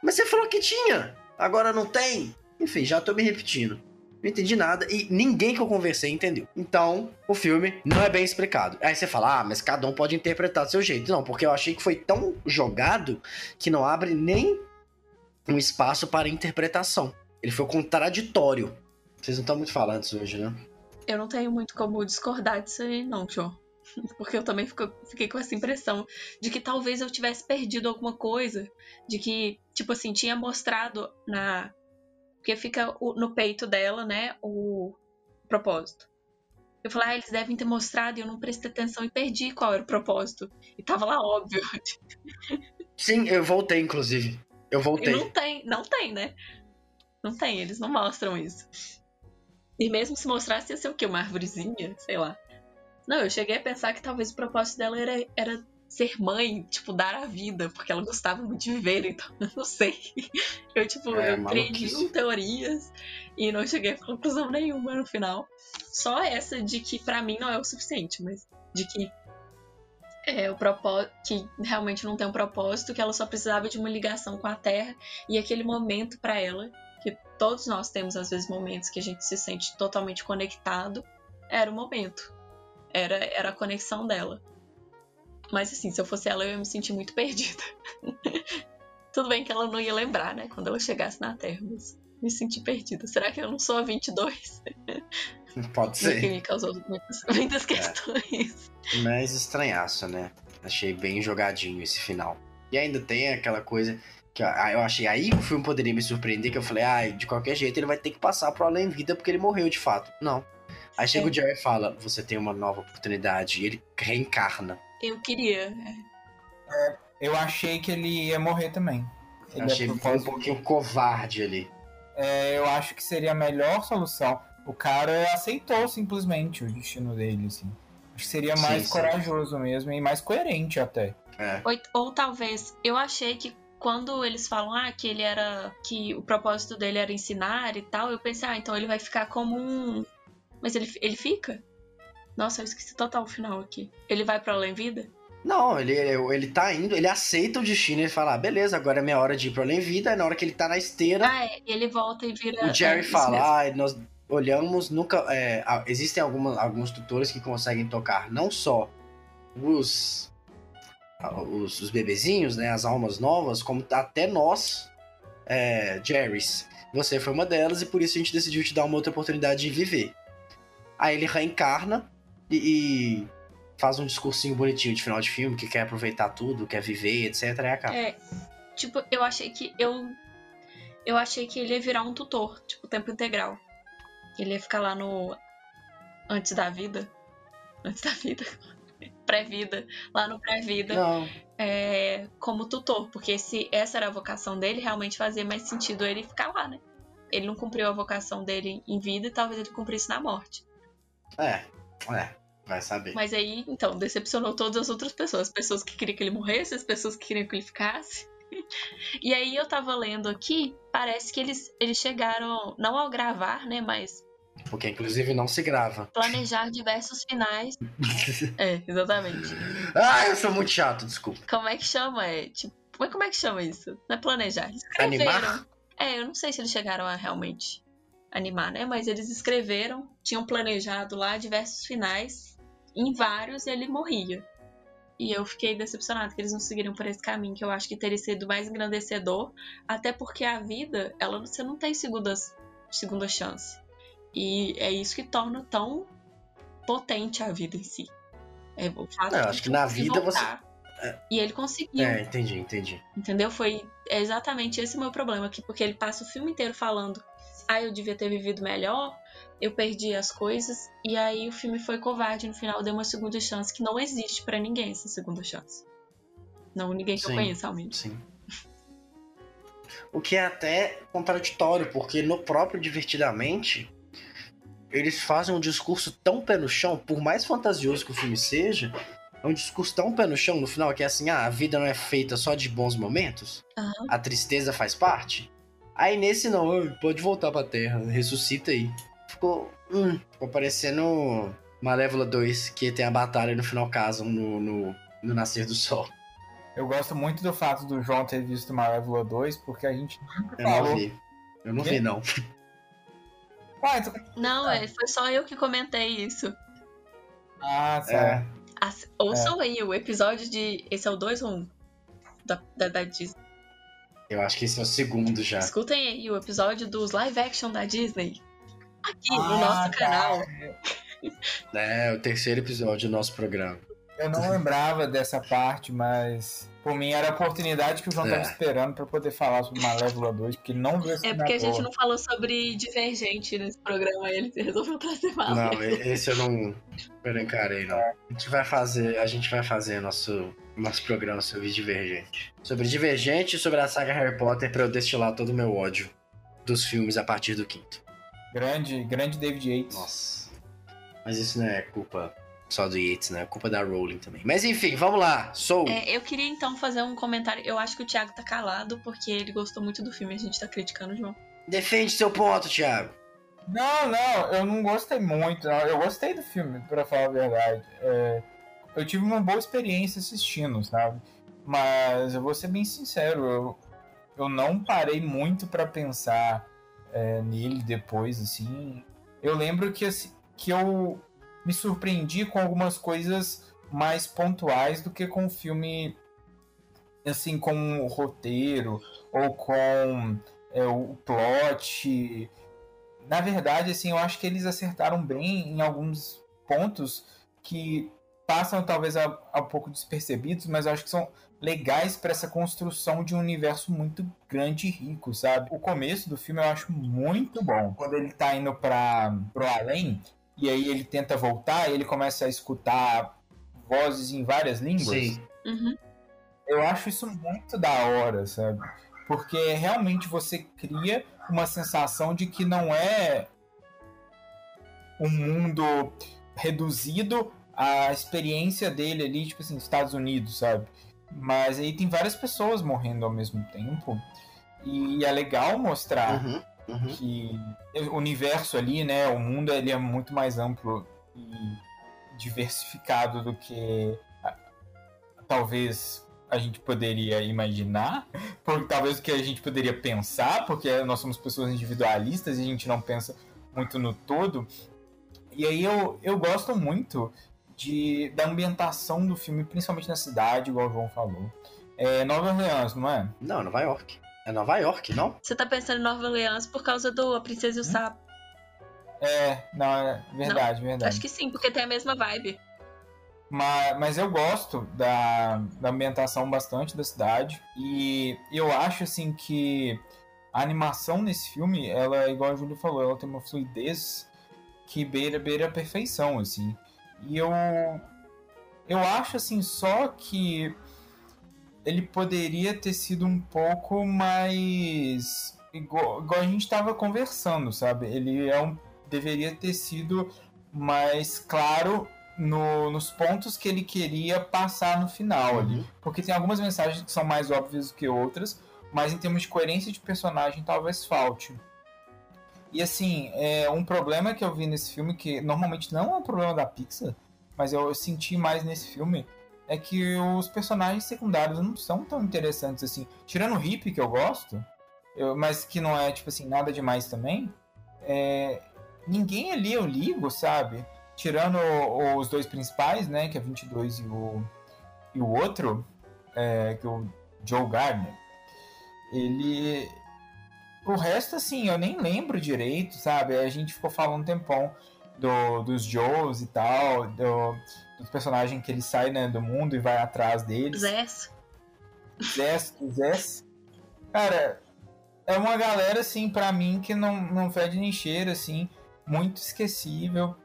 Mas você falou que tinha, agora não tem. Enfim, já tô me repetindo não entendi nada e ninguém que eu conversei entendeu. Então, o filme não é bem explicado. Aí você fala, ah, mas cada um pode interpretar do seu jeito. Não, porque eu achei que foi tão jogado que não abre nem um espaço para interpretação. Ele foi contraditório. Vocês não estão muito falando isso hoje, né? Eu não tenho muito como discordar disso aí, não, Tio. Porque eu também fico, fiquei com essa impressão de que talvez eu tivesse perdido alguma coisa. De que, tipo assim, tinha mostrado na porque fica no peito dela, né, o propósito. Eu falei, ah, eles devem ter mostrado e eu não prestei atenção e perdi qual era o propósito. E tava lá óbvio. Sim, eu voltei, inclusive. Eu voltei. E não tem, não tem, né? Não tem, eles não mostram isso. E mesmo se mostrasse, ia ser o quê? Uma árvorezinha? Sei lá. Não, eu cheguei a pensar que talvez o propósito dela era, era ser mãe, tipo, dar a vida, porque ela gostava muito de viver, então eu não sei. Eu, tipo, é, eu entrei em teorias e não cheguei a conclusão nenhuma no final. Só essa de que para mim não é o suficiente, mas de que é o propósito que realmente não tem um propósito, que ela só precisava de uma ligação com a Terra e aquele momento para ela, que todos nós temos às vezes momentos que a gente se sente totalmente conectado, era o momento. Era, era a conexão dela. Mas assim, se eu fosse ela, eu ia me sentir muito perdida. Tudo bem que ela não ia lembrar, né? Quando ela chegasse na Terra, mas me senti perdida. Será que eu não sou a 22? Pode ser. Que me causou muitas, muitas questões. É. Mas estranhaço, né? Achei bem jogadinho esse final. E ainda tem aquela coisa que ah, eu achei aí o filme poderia me surpreender, que eu falei, ah, de qualquer jeito ele vai ter que passar pro além vida porque ele morreu de fato. Não. Aí chega é. o Jerry e fala, você tem uma nova oportunidade, e ele reencarna. Eu queria. É, eu achei que ele ia morrer também. Ele eu achei um pouquinho covarde ali. É, eu acho que seria a melhor solução. O cara aceitou simplesmente o destino dele, assim. Acho que seria mais sim, corajoso sim. mesmo e mais coerente até. É. Ou, ou, talvez, eu achei que quando eles falam ah, que ele era. que o propósito dele era ensinar e tal, eu pensei, ah, então ele vai ficar como um. Mas ele, ele fica? Nossa, eu esqueci total o final aqui. Ele vai para além vida? Não, ele, ele tá indo, ele aceita o destino e fala, ah, beleza, agora é minha hora de ir pro além vida, e na hora que ele tá na esteira. Ah, é, ele volta e vira. O Jerry é, fala, ah, nós olhamos, nunca. É, existem algumas, alguns tutores que conseguem tocar não só os os, os bebezinhos, né, as almas novas, como até nós, é, Jerrys. Você foi uma delas e por isso a gente decidiu te dar uma outra oportunidade de viver. Aí ele reencarna e, e faz um discursinho bonitinho de final de filme, que quer aproveitar tudo, quer viver, etc. E acaba. É, tipo, eu achei que eu eu achei que ele ia virar um tutor, tipo, tempo integral. Ele ia ficar lá no antes da vida. Antes da vida pré-vida, lá no pré-vida, é, como tutor, porque se essa era a vocação dele, realmente fazia mais sentido ele ficar lá, né? Ele não cumpriu a vocação dele em vida e talvez ele cumprisse na morte. É, é. Vai saber. Mas aí, então, decepcionou todas as outras pessoas. As pessoas que queriam que ele morresse, as pessoas que queriam que ele ficasse. e aí eu tava lendo aqui, parece que eles, eles chegaram, não ao gravar, né, mas porque inclusive não se grava. Planejar diversos finais. é, exatamente. Ah, eu sou muito chato, desculpa. Como é que chama? É, tipo, como é que chama isso? Não é planejar. Escreveram. Animar? É, eu não sei se eles chegaram a realmente animar, né? Mas eles escreveram, tinham planejado lá diversos finais. Em vários ele morria. E eu fiquei decepcionada que eles não seguiram por esse caminho, que eu acho que teria sido mais engrandecedor. Até porque a vida, ela você não tem segundas, segunda chance. E é isso que torna tão potente a vida em si. É o fato Não, acho que na vida você. É. E ele conseguiu. É, entendi, entendi. Entendeu? Foi exatamente esse o meu problema aqui, porque ele passa o filme inteiro falando: ah, eu devia ter vivido melhor, eu perdi as coisas, e aí o filme foi covarde no final, deu uma segunda chance que não existe para ninguém essa segunda chance. Não, ninguém que sim, eu conheça, ao menos. Sim. O que é até contraditório, porque no próprio Divertidamente, eles fazem um discurso tão pé no chão, por mais fantasioso que o filme seja, é um discurso tão pé no chão no final que é assim: ah, a vida não é feita só de bons momentos, uhum. a tristeza faz parte. Aí nesse não, pode voltar pra terra, ressuscita aí. Ficou. Hum, ficou parecendo Malévola 2, que tem a batalha no final casam no, no, no nascer do sol. Eu gosto muito do fato do João ter visto Malévola 2, porque a gente nunca Eu falou. não vi. Eu não vi, não. Ah, então... Não, é, foi só eu que comentei isso. Ah, certo. É. ouçam é. aí o episódio de. Esse é o 2 ou 1? Um? Da, da, da, Disney. Eu acho que esse é o segundo já. Escutem aí o episódio dos live action da Disney. Aqui ah, no nosso tá. canal. É, o terceiro episódio do nosso programa. Eu não lembrava dessa parte, mas por mim era a oportunidade que o João é. tava esperando para poder falar sobre Malévola 2, porque não viu esse É porque a gente não falou sobre Divergente nesse programa, ele resolveu trazer Malévola. Não, esse eu não, eu não encarei, não. A gente vai fazer, a gente vai fazer nosso, nosso programa sobre Divergente. Sobre Divergente e sobre a saga Harry Potter para eu destilar todo o meu ódio dos filmes a partir do quinto. Grande, grande David Yates. Nossa. Mas isso não é culpa só do Yates, né? Culpa da Rowling também. Mas enfim, vamos lá. Sou. É, eu queria então fazer um comentário. Eu acho que o Thiago tá calado porque ele gostou muito do filme. A gente tá criticando o João. Defende seu ponto, Thiago. Não, não, eu não gostei muito. Não. Eu gostei do filme, para falar a verdade. É, eu tive uma boa experiência assistindo, sabe? Mas eu vou ser bem sincero, eu, eu não parei muito para pensar é, nele depois, assim. Eu lembro que, assim, que eu me surpreendi com algumas coisas mais pontuais do que com um filme assim com o roteiro ou com é, o plot. Na verdade, assim, eu acho que eles acertaram bem em alguns pontos que passam talvez a, a um pouco despercebidos, mas eu acho que são legais para essa construção de um universo muito grande e rico, sabe? O começo do filme eu acho muito bom. Quando ele tá indo para pro além e aí ele tenta voltar, ele começa a escutar vozes em várias línguas. Sim. Uhum. Eu acho isso muito da hora, sabe? Porque realmente você cria uma sensação de que não é um mundo reduzido à experiência dele ali, tipo assim, Estados Unidos, sabe? Mas aí tem várias pessoas morrendo ao mesmo tempo. E é legal mostrar Uhum, uhum. que o universo ali, né, o mundo ele é muito mais amplo e diversificado do que talvez a gente poderia imaginar, por talvez o que a gente poderia pensar, porque nós somos pessoas individualistas e a gente não pensa muito no todo. E aí eu, eu gosto muito de, da ambientação do filme, principalmente na cidade, igual o João falou. É Nova Orleans, não é? Não, Nova York. É Nova York, não? Você tá pensando em Nova Orleans por causa do A Princesa e o Sapo. É, não, é verdade, verdade. Acho que sim, porque tem a mesma vibe. Mas, mas eu gosto da, da ambientação bastante da cidade. E eu acho, assim, que a animação nesse filme, ela, igual a Júlia falou, ela tem uma fluidez que beira, beira a perfeição, assim. E eu, eu acho, assim, só que ele poderia ter sido um pouco mais... Igual, igual a gente estava conversando, sabe? Ele é um, deveria ter sido mais claro no, nos pontos que ele queria passar no final ali. Uhum. Porque tem algumas mensagens que são mais óbvias do que outras, mas em termos de coerência de personagem talvez falte. E assim, é um problema que eu vi nesse filme, que normalmente não é um problema da Pixar, mas eu senti mais nesse filme, é que os personagens secundários não são tão interessantes assim. Tirando o Hip, que eu gosto, eu- mas que não é, tipo assim, nada demais também, é, ninguém ali eu ligo, sabe? Tirando o- os dois principais, né, que é 22 e o, e o outro, é, que é o Joe Gardner, ele... O resto, assim, eu nem lembro direito, sabe? A gente ficou falando um tempão do, dos Joes e tal, do, dos personagens que ele sai né, do mundo e vai atrás deles. Zés. Zés, Zés. Cara, é uma galera, assim, pra mim, que não, não fede nem cheira, assim, muito esquecível.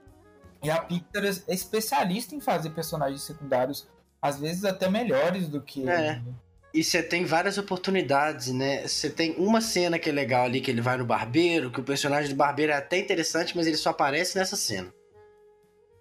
E a Pixar é especialista em fazer personagens secundários, às vezes até melhores do que. É. E você tem várias oportunidades, né? Você tem uma cena que é legal ali, que ele vai no barbeiro, que o personagem do barbeiro é até interessante, mas ele só aparece nessa cena.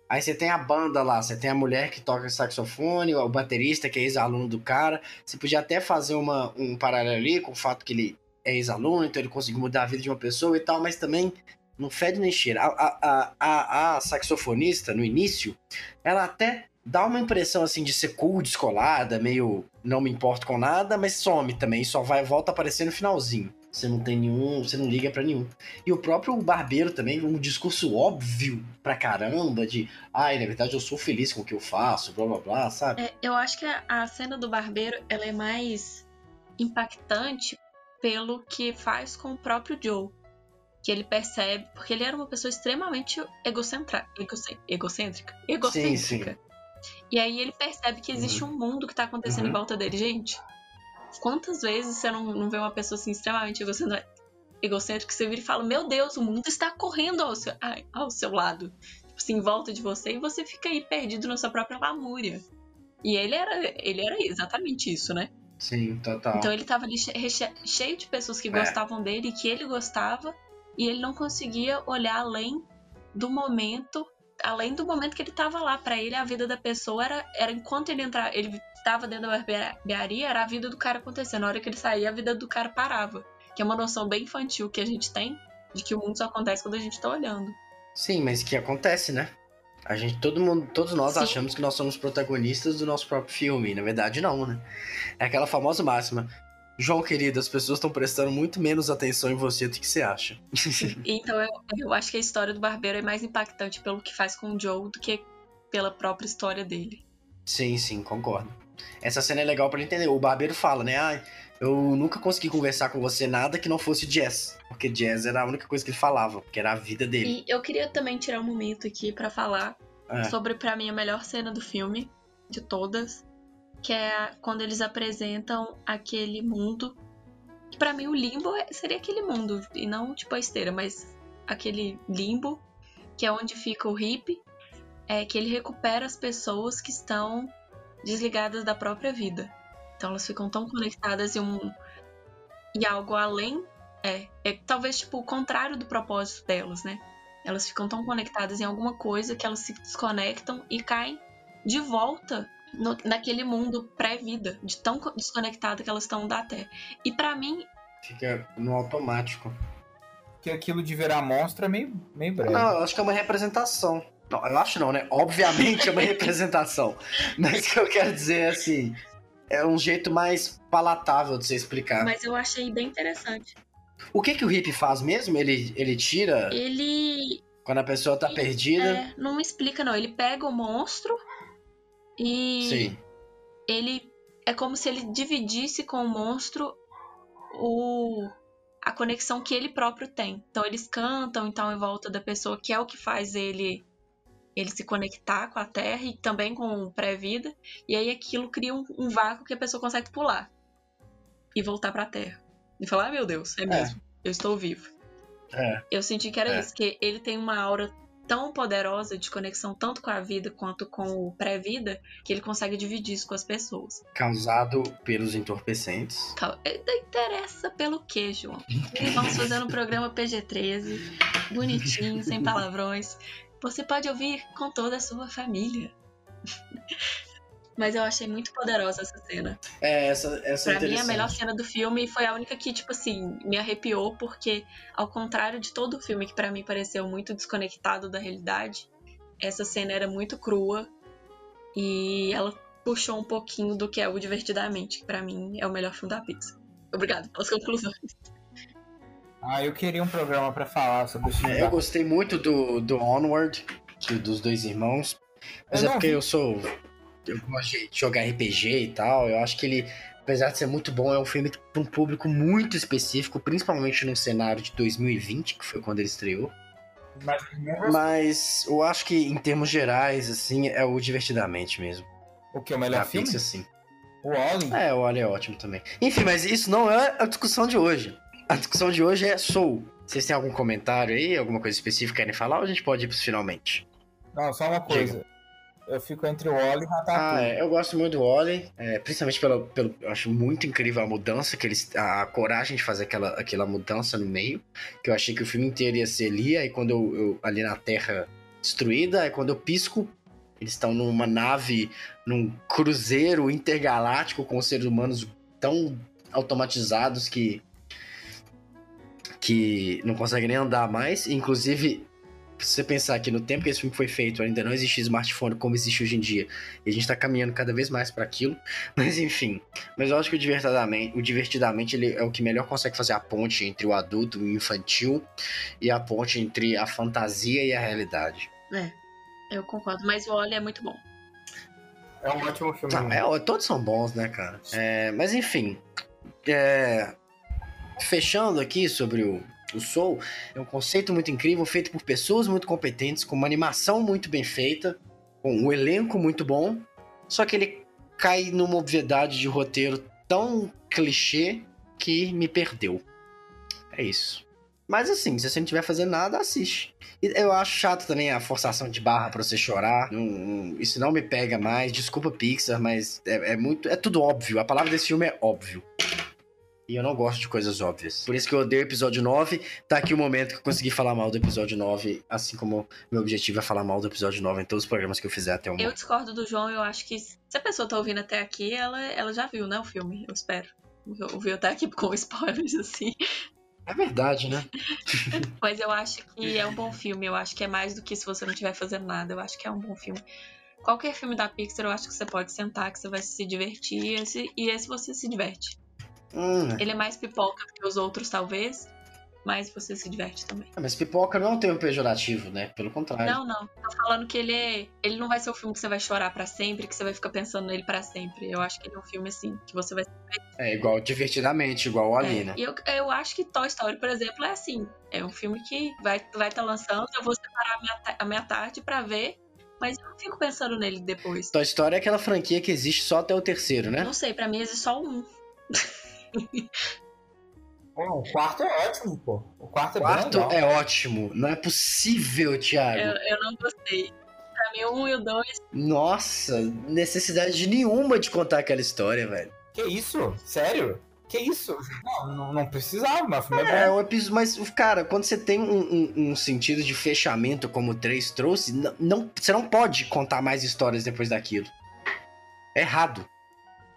Aí você tem a banda lá, você tem a mulher que toca saxofone, o baterista que é ex-aluno do cara. Você podia até fazer uma, um paralelo ali com o fato que ele é ex-aluno, então ele conseguiu mudar a vida de uma pessoa e tal, mas também não fede nem cheira. A, a, a, a, a saxofonista, no início, ela até dá uma impressão assim de ser cool, descolada, meio não me importo com nada, mas some também, só vai volta a aparecer no finalzinho. Você não tem nenhum, você não liga pra nenhum. E o próprio barbeiro também, um discurso óbvio pra caramba de, ai, na verdade eu sou feliz com o que eu faço, blá blá blá, sabe? É, eu acho que a, a cena do barbeiro ela é mais impactante pelo que faz com o próprio Joe. Que ele percebe, porque ele era uma pessoa extremamente egocentra, egocê- egocêntrica. Egocêntrica. E aí ele percebe que existe um mundo que tá acontecendo Uhum. em volta dele. Gente, quantas vezes você não, não vê uma pessoa assim extremamente egocêntrica, egocêntrica que você vira e fala: Meu Deus, o mundo está correndo ao seu, ai, ao seu lado. Tipo assim, em volta de você e você fica aí perdido na sua própria lamúria. E ele era, ele era exatamente isso, né? Sim, total. Então ele tava ali cheio de pessoas que É. gostavam dele, que ele gostava, e ele não conseguia olhar além do momento, além do momento que ele tava lá. Pra ele, a vida da pessoa era, era enquanto ele entrava, ele tava dentro da barbearia, era a vida do cara acontecendo. Na hora que ele saía, a vida do cara parava. Que é uma noção bem infantil que a gente tem de que o mundo só acontece quando a gente tá olhando. Sim, mas que acontece, né? A gente, todo mundo, todos nós Sim. achamos que nós somos protagonistas do nosso próprio filme. Na verdade, não, né? É aquela famosa máxima. João, querido, as pessoas estão prestando muito menos atenção em você do que você acha. Então eu, eu acho que a história do barbeiro é mais impactante pelo que faz com o Joe do que pela própria história dele. Sim, sim, concordo. Essa cena é legal para entender. O barbeiro fala, né? Ah, eu nunca consegui conversar com você nada que não fosse jazz. Porque jazz era a única coisa que ele falava, que era a vida dele. E eu queria também tirar um momento aqui para falar é. sobre, para mim, a melhor cena do filme, de todas, que é quando eles apresentam aquele mundo. Pra mim o limbo é, seria aquele mundo, e não tipo a esteira, mas aquele limbo, que é onde fica o hippie, é que ele recupera as pessoas que estão desligadas da própria vida. Então elas ficam tão conectadas em um e algo além é, é talvez tipo o contrário do propósito delas, né? Elas ficam tão conectadas em alguma coisa que elas se desconectam e caem de volta no, naquele mundo pré-vida, de tão desconectada que elas estão da Terra. E para mim. Fica no automático. Que aquilo de virar monstro é meio, meio breve. Não, eu acho que é uma representação. Não, eu acho não, né? Obviamente é uma representação. Mas o que eu quero dizer é assim. É um jeito mais palatável de você explicar. Mas eu achei bem interessante. O que que o hippie faz mesmo? Ele, ele tira. Ele. Quando a pessoa tá ele, perdida. É, não explica, não. Ele pega o monstro e. Sim. Ele. É como se ele dividisse com o monstro o a conexão que ele próprio tem. Então eles cantam então em volta da pessoa, que é o que faz ele ele se conectar com a Terra e também com o pré-vida, e aí aquilo cria um, um, vácuo que a pessoa consegue pular e voltar para a Terra. E falar, ah, meu Deus, é, é. mesmo, eu estou vivo. É. Eu senti que era é. isso, que ele tem uma aura tão poderosa de conexão tanto com a vida quanto com o pré-vida que ele consegue dividir isso com as pessoas. Causado pelos entorpecentes. É, interessa pelo que, João? Vamos fazer um programa PG-13, bonitinho, sem palavrões. Você pode ouvir com toda a sua família. Mas eu achei muito poderosa essa cena. É, essa, essa é Pra mim, a melhor cena do filme foi a única que, tipo assim, me arrepiou, porque, ao contrário de todo o filme que para mim pareceu muito desconectado da realidade, essa cena era muito crua e ela puxou um pouquinho do que é o Divertidamente, que pra mim é o melhor filme da Pixar. Obrigado pelas conclusões. Ah, eu queria um programa para falar sobre isso. É, eu gostei muito do, do Onward, que, dos dois irmãos. Mas eu é porque vi. eu sou. Eu gosto de jogar RPG e tal. Eu acho que ele, apesar de ser muito bom, é um filme para um público muito específico, principalmente no cenário de 2020, que foi quando ele estreou. Mas, Mas eu acho que, em termos gerais, assim, é o divertidamente mesmo. O que é o melhor filme? Pixar, sim. O Wally? É, o Wally é ótimo também. Enfim, mas isso não é a discussão de hoje. A discussão de hoje é Soul. Vocês têm algum comentário aí, alguma coisa específica que querem falar ou a gente pode ir pros finalmente? Não, só uma coisa. Diga. Eu fico entre o Wally e o Ratatouille. Ah, é, eu gosto muito do Wally, é, principalmente pelo, pelo. Eu acho muito incrível a mudança, que eles, a, a, coragem de fazer aquela, aquela mudança no meio. Que eu achei que o filme inteiro ia ser ali, aí quando eu, eu ali na Terra destruída, aí quando eu pisco, eles estão numa nave, num cruzeiro intergaláctico com seres humanos tão automatizados que que não consegue nem andar mais. Inclusive, se você pensar que no tempo que esse filme foi feito ainda não existia smartphone como existe hoje em dia, e a gente tá caminhando cada vez mais para aquilo. Mas enfim, mas eu acho que o divertidamente, o divertidamente ele é o que melhor consegue fazer a ponte entre o adulto e o infantil e a ponte entre a fantasia e a realidade. É, eu concordo, mas o Oli é muito bom. É um ótimo filme. Ah, é, todos são bons, né, cara? É, mas enfim, é, fechando aqui sobre o, o Soul, é um conceito muito incrível, feito por pessoas muito competentes, com uma animação muito bem feita, com um elenco muito bom, só que ele cai numa obviedade de roteiro tão clichê que me perdeu. É isso. Mas assim, se você não estiver fazendo nada, assiste. Eu acho chato também a forçação de barra para você chorar. Não, não, isso não me pega mais. Desculpa, Pixar, mas é, é, muito. É tudo óbvio. A palavra desse filme é óbvio. E eu não gosto de coisas óbvias. Por isso que eu odeio o episódio 9. Tá aqui o momento que eu consegui falar mal do episódio 9, assim como meu objetivo é falar mal do episódio 9 em todos os programas que eu fizer até o momento. Eu discordo do João, eu acho que se a pessoa tá ouvindo até aqui, ela, ela já viu, né, o filme, eu espero. Ouviu até aqui com spoilers, assim. É verdade, né? Mas eu acho que é um bom filme. Eu acho que é mais do que se você não estiver fazendo nada. Eu acho que é um bom filme. Qualquer filme da Pixar, eu acho que você pode sentar, que você vai se divertir. E esse, e esse você se diverte. Hum. Ele é mais pipoca que os outros, talvez. mais você se diverte também. Ah, mas pipoca não é um pejorativo, né? Pelo contrário. Não, não. Tô falando que ele é. Ele não vai ser o filme que você vai chorar pra sempre, que você vai ficar pensando nele pra sempre. Eu acho que ele é um filme assim, que você vai. É igual divertidamente, igual o Ali, É, né? E eu, eu acho que Toy Story, por exemplo, é assim. É um filme que vai estar vai tá lançando, eu vou separar a minha, a minha tarde pra ver, mas eu não fico pensando nele depois. Toy Story é aquela franquia que existe só até o terceiro, né? Não sei, pra mim existe só um. Pô, o quarto é ótimo, pô. O quarto é O quarto bem legal. é ótimo. Não é possível, Thiago. Eu, eu não gostei. Pra mim, o um e o dois. Nossa, necessidade nenhuma de contar aquela história, velho. Que isso? Sério? Que isso? Não, não, não precisava, mas é, É, um episódio. Mas, cara, quando você tem um, um- um sentido de fechamento como o 3 trouxe, n- não, você não pode contar mais histórias depois daquilo. É errado.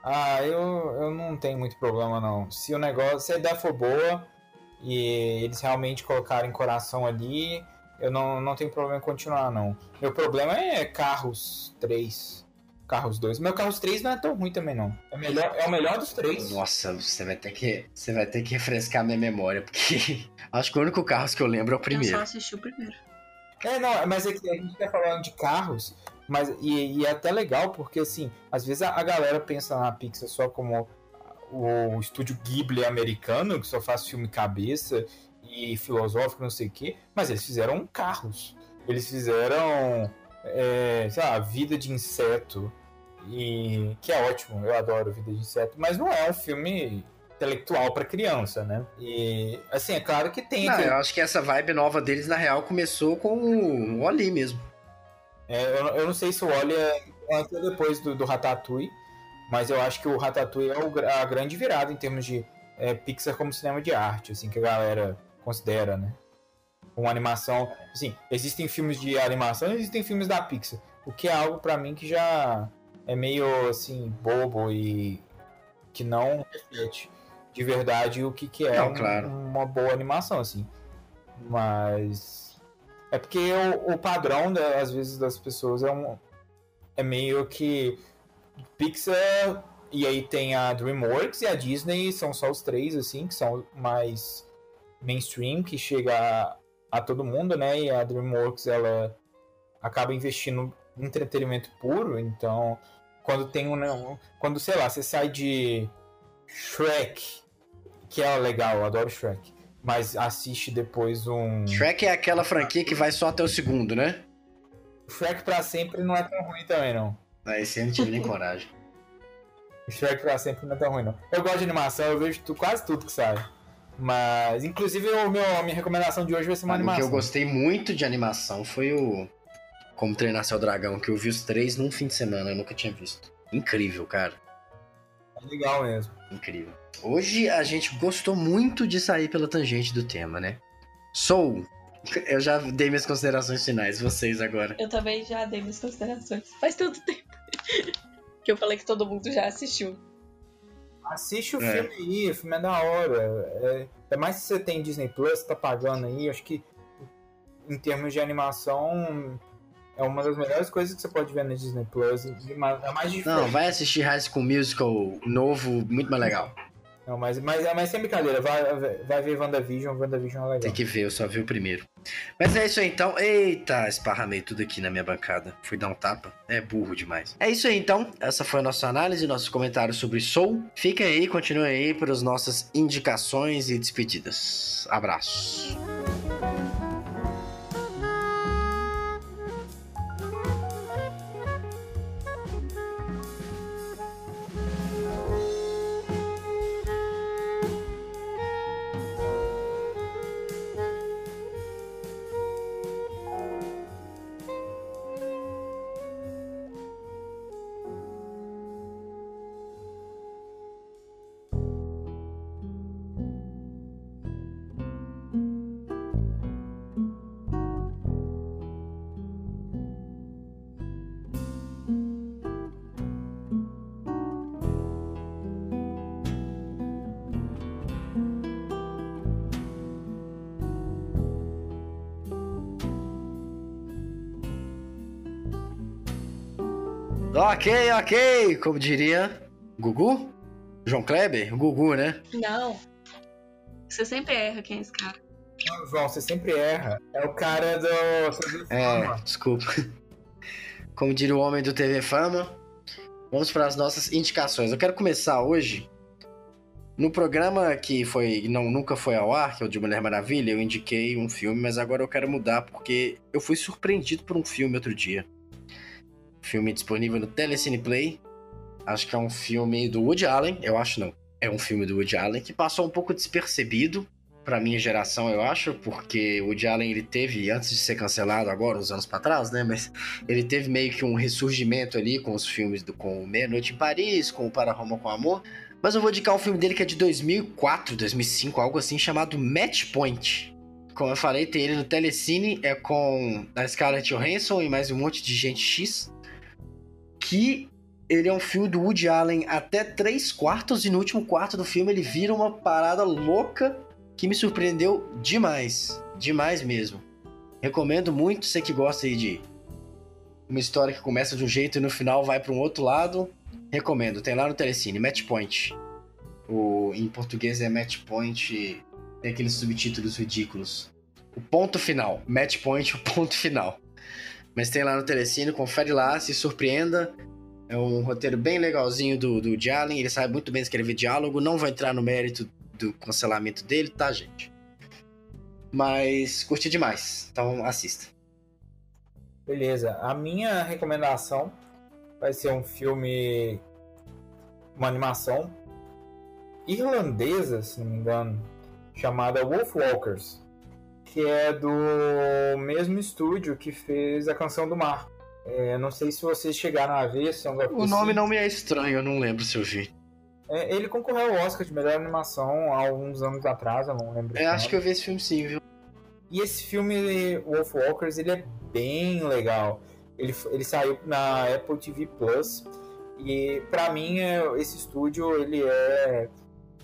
Ah, eu, eu não tenho muito problema, não. Se o negócio, se a ideia for boa e eles realmente colocarem coração ali, eu não, não tenho problema em continuar, não. Meu problema é Carros 3. Carros 2. Meu Carros 3 não é tão ruim também, não. É, melhor, é o melhor dos três. Nossa, você vai ter que. Você vai ter que refrescar minha memória, porque acho que o único carro que eu lembro é o Eu primeiro. só assisti o primeiro. É, não, mas é que a gente tá falando de carros, mas e, e é até legal porque assim, às vezes a, a galera pensa na Pixar só como o estúdio Ghibli americano, que só faz filme cabeça e filosófico, não sei o quê, mas eles fizeram carros. Eles fizeram, é, sei lá, Vida de Inseto, e que é ótimo, eu adoro Vida de Inseto, mas não é um filme intelectual pra criança, né? E assim, é claro que tem Não, eu acho que essa vibe nova deles, na real, começou com o Ali mesmo. É, eu, eu não sei se o Wally é antes ou depois do, do Ratatouille, mas eu acho que o Ratatouille é o a grande virada em termos de é, Pixar como cinema de arte, assim, que a galera considera, né? Uma animação. Assim, existem filmes de animação e existem filmes da Pixar. O que é algo pra mim que já é meio assim, bobo e que não reflete de verdade o que, que é Não, um- claro. uma boa animação, assim. Mas. É porque o, o padrão, da- às vezes, das pessoas é um. É meio que. Pixar. E aí tem a DreamWorks e a Disney, são só os três, assim, que são mais mainstream, que chega a, a todo mundo, né? E a DreamWorks, ela acaba investindo em entretenimento puro, então. Quando tem um. né, Quando, sei lá, você sai de Shrek, que é legal, eu adoro Shrek. Mas assiste depois um. Shrek é aquela franquia que vai só até o segundo, né? Shrek pra sempre não é tão ruim também, não. Ah, esse eu não tive nem coragem. Shrek pra sempre não é tão ruim, não. Eu gosto de animação, eu vejo tu- quase tudo que sai. Mas, inclusive, o meu, a minha recomendação de hoje vai ser uma O que animação. eu gostei muito de animação foi o Como Treinar Seu Dragão, que eu vi os três num fim de semana, eu nunca tinha visto. Incrível, cara. É legal mesmo. Incrível. Hoje a gente gostou muito de sair pela tangente do tema, né? Soul. Eu já dei minhas considerações finais, vocês agora. Eu também já dei minhas considerações. Faz tanto tempo que eu falei que todo mundo já assistiu. Assiste o É. filme aí, o filme é da hora. É, é mais se você tem Disney Plus, tá pagando aí, acho que em termos de animação é uma das melhores coisas que você pode ver na Disney Plus. É mais difícil. Não, vai assistir High School Musical novo, muito mais legal. Não, mas, mas, mas sem brincadeira, vai, vai ver WandaVision, WandaVision é legal. Tem que ver, eu só vi o primeiro. Mas é isso aí então. Eita, esparramei tudo aqui na minha bancada. Fui dar um tapa. É burro demais. É isso aí então. Essa foi a nossa análise, nossos comentários sobre Soul. Fiquem aí, continuem aí para as nossas indicações e despedidas. Abraços. Ok, ok. Como diria Gugu? João Kleber? Gugu, né? Não. Você sempre erra quem é esse cara. Não, João, você sempre erra. É o cara do. É, desculpa. Como diria o homem do TV Fama, vamos para as nossas indicações. Eu quero começar hoje. No programa que foi não nunca foi ao ar, que é o de Mulher Maravilha, eu indiquei um filme, mas agora eu quero mudar porque eu fui surpreendido por um filme outro dia. Filme disponível no Telecine Play. Acho que é um filme do Woody Allen, eu acho não. É um filme do Woody Allen que passou um pouco despercebido para minha geração, eu acho, porque o Woody Allen ele teve antes de ser cancelado agora, uns anos para trás, né, mas ele teve meio que um ressurgimento ali com os filmes do com Meia Noite em Paris, com o Para Roma com Amor. Mas eu vou indicar um filme dele que é de 2004, 2005, algo assim, chamado Match Point. Como eu falei, tem ele no Telecine, é com a Scarlett Johansson e mais um monte de gente X. Que ele é um filme do Woody Allen até três quartos, e no último quarto do filme ele vira uma parada louca que me surpreendeu demais. Demais mesmo. Recomendo muito, você que gosta aí de uma história que começa de um jeito e no final vai para um outro lado. Recomendo, tem lá no Telecine, Match Point. O, em português é Match Point, tem aqueles subtítulos ridículos. O ponto final, Match Point, o ponto final. Mas tem lá no Telecine, confere lá, se surpreenda. É um roteiro bem legalzinho do, do Jalen, ele sabe muito bem escrever diálogo, não vai entrar no mérito do cancelamento dele, tá, gente? Mas curti demais, então assista. Beleza, a minha recomendação vai ser um filme, uma animação irlandesa, se não me engano, chamada Wolfwalkers, que é do mesmo estúdio que fez a Canção do Mar. É, não sei se vocês chegaram a ver. É o nome não me é estranho, eu não lembro se eu vi. É, ele concorreu ao Oscar de melhor animação há alguns anos atrás, eu não lembro. É, acho que eu vi esse filme sim, viu? E esse filme, Wolf Walkers, ele é bem legal. Ele, ele saiu na Apple TV Plus. E para mim, é, esse estúdio, ele é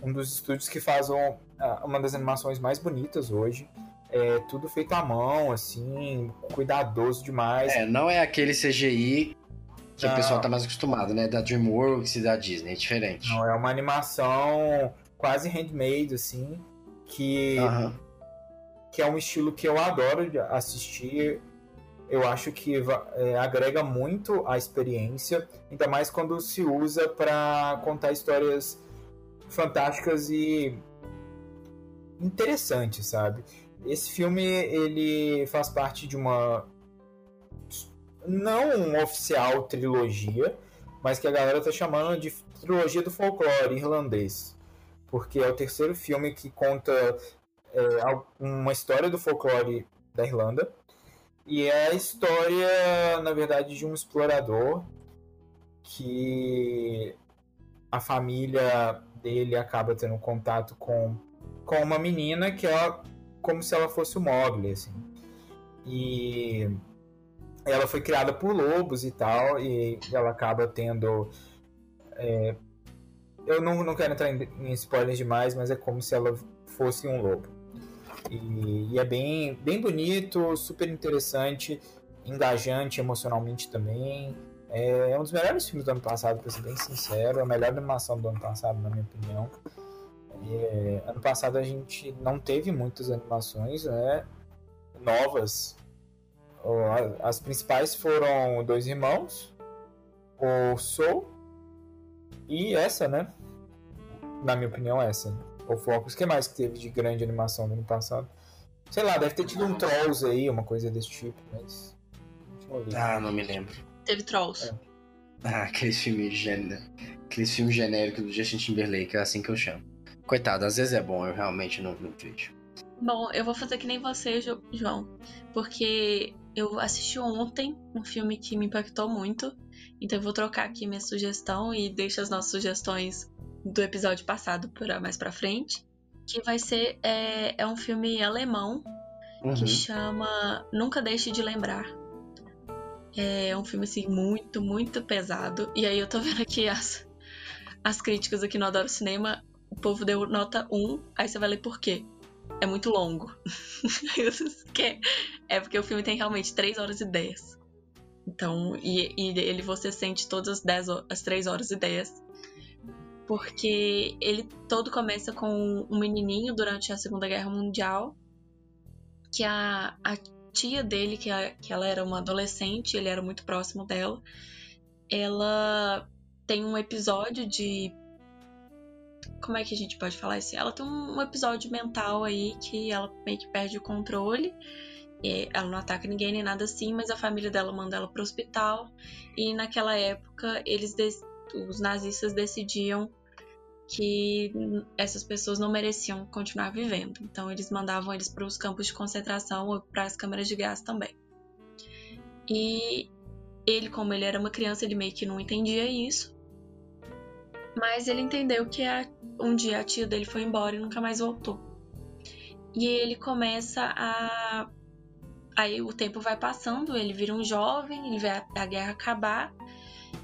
um dos estúdios que faz uma das animações mais bonitas hoje. É tudo feito à mão, assim, cuidadoso demais. É, não é aquele CGI que não. o pessoal tá mais acostumado, né? Da DreamWorks e da Disney, é diferente. Não, é uma animação quase handmade, assim, que, que é um estilo que eu adoro assistir. Eu acho que é, agrega muito a experiência, ainda mais quando se usa para contar histórias fantásticas e interessantes, sabe? Esse filme ele faz parte de uma não uma oficial trilogia, mas que a galera tá chamando de trilogia do folclore irlandês. Porque é o terceiro filme que conta é, uma história do folclore da Irlanda. E é a história, na verdade, de um explorador que a família dele acaba tendo contato com, com uma menina que é como se ela fosse o Mogli, assim. E ela foi criada por lobos e tal, e ela acaba tendo. É, eu não, não quero entrar em, em spoilers demais, mas é como se ela fosse um lobo. E, e, é bem, bem bonito, super interessante, engajante emocionalmente também. É, é um dos melhores filmes do ano passado, para ser bem sincero. É a melhor animação do ano passado, na minha opinião. É, ano passado a gente não teve muitas animações né, novas as principais foram Dois Irmãos, o Soul e essa, né? Na minha opinião, essa. O Focus. O que mais que teve de grande animação no ano passado? Sei lá, deve ter tido um Trolls aí, uma coisa desse tipo, mas. Ah, não me lembro. Teve Trolls. É. Ah, aqueles filmes genéricos. Aqueles filmes genéricos do Justin Timberlake, é assim que eu chamo. Coitado, às vezes é bom, eu realmente não, não vejo. Bom, eu vou fazer que nem você, João, porque eu assisti ontem um filme que me impactou muito, então eu vou trocar aqui minha sugestão e deixo as nossas sugestões do episódio passado para mais para frente, que vai ser é, é um filme alemão uhum. que chama Nunca Deixe de Lembrar. É um filme assim muito, muito pesado. E aí eu tô vendo aqui as as críticas aqui no Adoro Cinema, o povo deu nota 1, aí você vai ler por quê é muito longo. é porque o filme tem realmente 3 horas e 10. Então, e, e ele você sente todas as, 10, as 3 horas e 10. Porque ele todo começa com um menininho durante a Segunda Guerra Mundial que a, a tia dele, que, a, que ela era uma adolescente, ele era muito próximo dela, ela tem um episódio de. Como é que a gente pode falar isso? Ela tem um episódio mental aí que ela meio que perde o controle. ela não ataca ninguém nem nada assim, mas a família dela manda ela pro hospital. E naquela época, eles os nazistas decidiam que essas pessoas não mereciam continuar vivendo. Então eles mandavam eles para os campos de concentração ou para as câmaras de gás também. E ele, como ele era uma criança, ele meio que não entendia isso. Mas ele entendeu que a, um dia a tia dele foi embora e nunca mais voltou. E ele começa a. Aí o tempo vai passando, ele vira um jovem, ele vê a, a guerra acabar.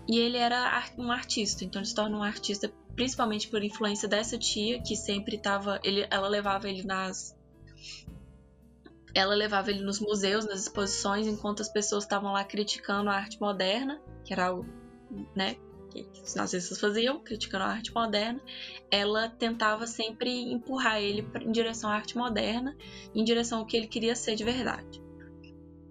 E ele era um artista, então ele se torna um artista principalmente por influência dessa tia que sempre estava, ela levava ele nas ela levava ele nos museus, nas exposições, enquanto as pessoas estavam lá criticando a arte moderna, que era algo, né, que os nazistas faziam, criticando a arte moderna, ela tentava sempre empurrar ele em direção à arte moderna, em direção ao que ele queria ser de verdade.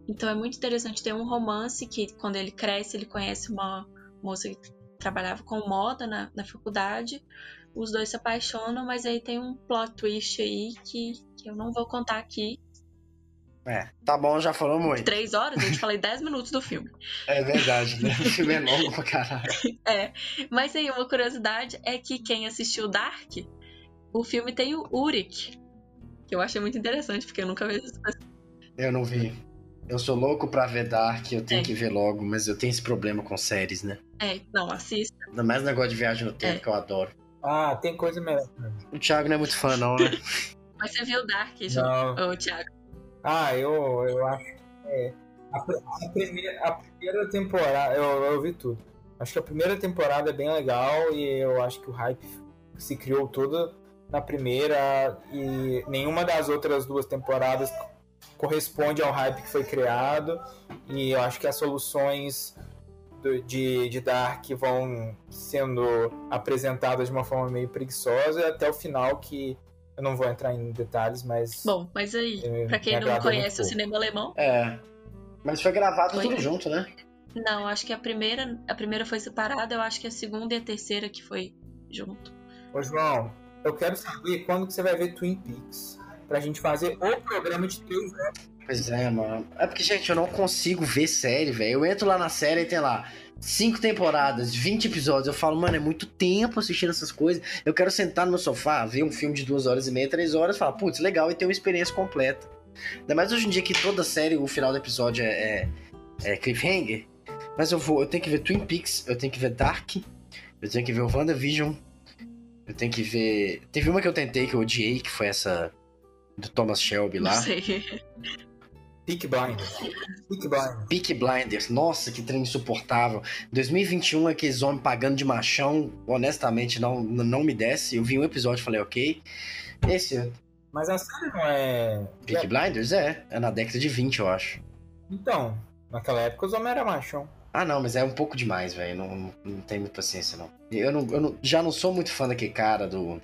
Então é muito interessante ter um romance que, quando ele cresce, ele conhece uma moça que trabalhava com moda na, na faculdade. Os dois se apaixonam, mas aí tem um plot twist aí que, que eu não vou contar aqui. É, tá bom, já falou muito. Três horas, eu te falei dez minutos do filme. É verdade, né? O filme é longo pra caralho. É, mas aí uma curiosidade é que quem assistiu Dark, o filme tem o Uric, que eu achei muito interessante, porque eu nunca vi isso. Eu não vi. Eu sou louco pra ver Dark, eu tenho é. que ver logo, mas eu tenho esse problema com séries, né? É, não, assista. Ainda mais negócio de viagem no tempo, é. que eu adoro. Ah, tem coisa melhor. O Thiago não é muito fã, não, né? mas você viu Dark, não. Ô, Thiago? Ah, eu, eu acho. É, a, a, primeira, a primeira temporada, eu, eu vi tudo. Acho que a primeira temporada é bem legal e eu acho que o hype se criou toda na primeira e nenhuma das outras duas temporadas corresponde ao hype que foi criado e eu acho que as soluções do, de, de Dark vão sendo apresentadas de uma forma meio preguiçosa até o final que eu não vou entrar em detalhes, mas. Bom, mas aí, é, pra quem não conhece o cinema alemão. É. Mas foi gravado foi. tudo junto, né? Não, acho que a primeira, a primeira foi separada, eu acho que a segunda e a terceira que foi junto. Ô, João, eu quero saber quando que você vai ver Twin Peaks pra gente fazer o programa de três horas. Pois é, mano. É porque, gente, eu não consigo ver série, velho. Eu entro lá na série e tem lá cinco temporadas, 20 episódios. Eu falo, mano, é muito tempo assistindo essas coisas. Eu quero sentar no meu sofá, ver um filme de duas horas e meia, três horas, falar, putz, legal, e ter uma experiência completa. Ainda mais hoje em dia que toda série, o final do episódio é, é, é cliffhanger. Mas eu vou, eu tenho que ver Twin Peaks, eu tenho que ver Dark, eu tenho que ver o WandaVision, eu tenho que ver. Teve uma que eu tentei que eu odiei, que foi essa do Thomas Shelby lá. Não sei. Peak Blinders. Peak Blinders. Peak Blinders. Nossa, que trem insuportável. 2021, aqueles homens pagando de machão, honestamente, não, não me desce. Eu vi um episódio e falei, ok. Esse. Mas a série não é. Peak Blinders? É. É na década de 20, eu acho. Então, naquela época os homens eram machão. Ah, não, mas é um pouco demais, velho. Não, não, não tem muita paciência, não. Eu, não, eu não, já não sou muito fã daquele cara do.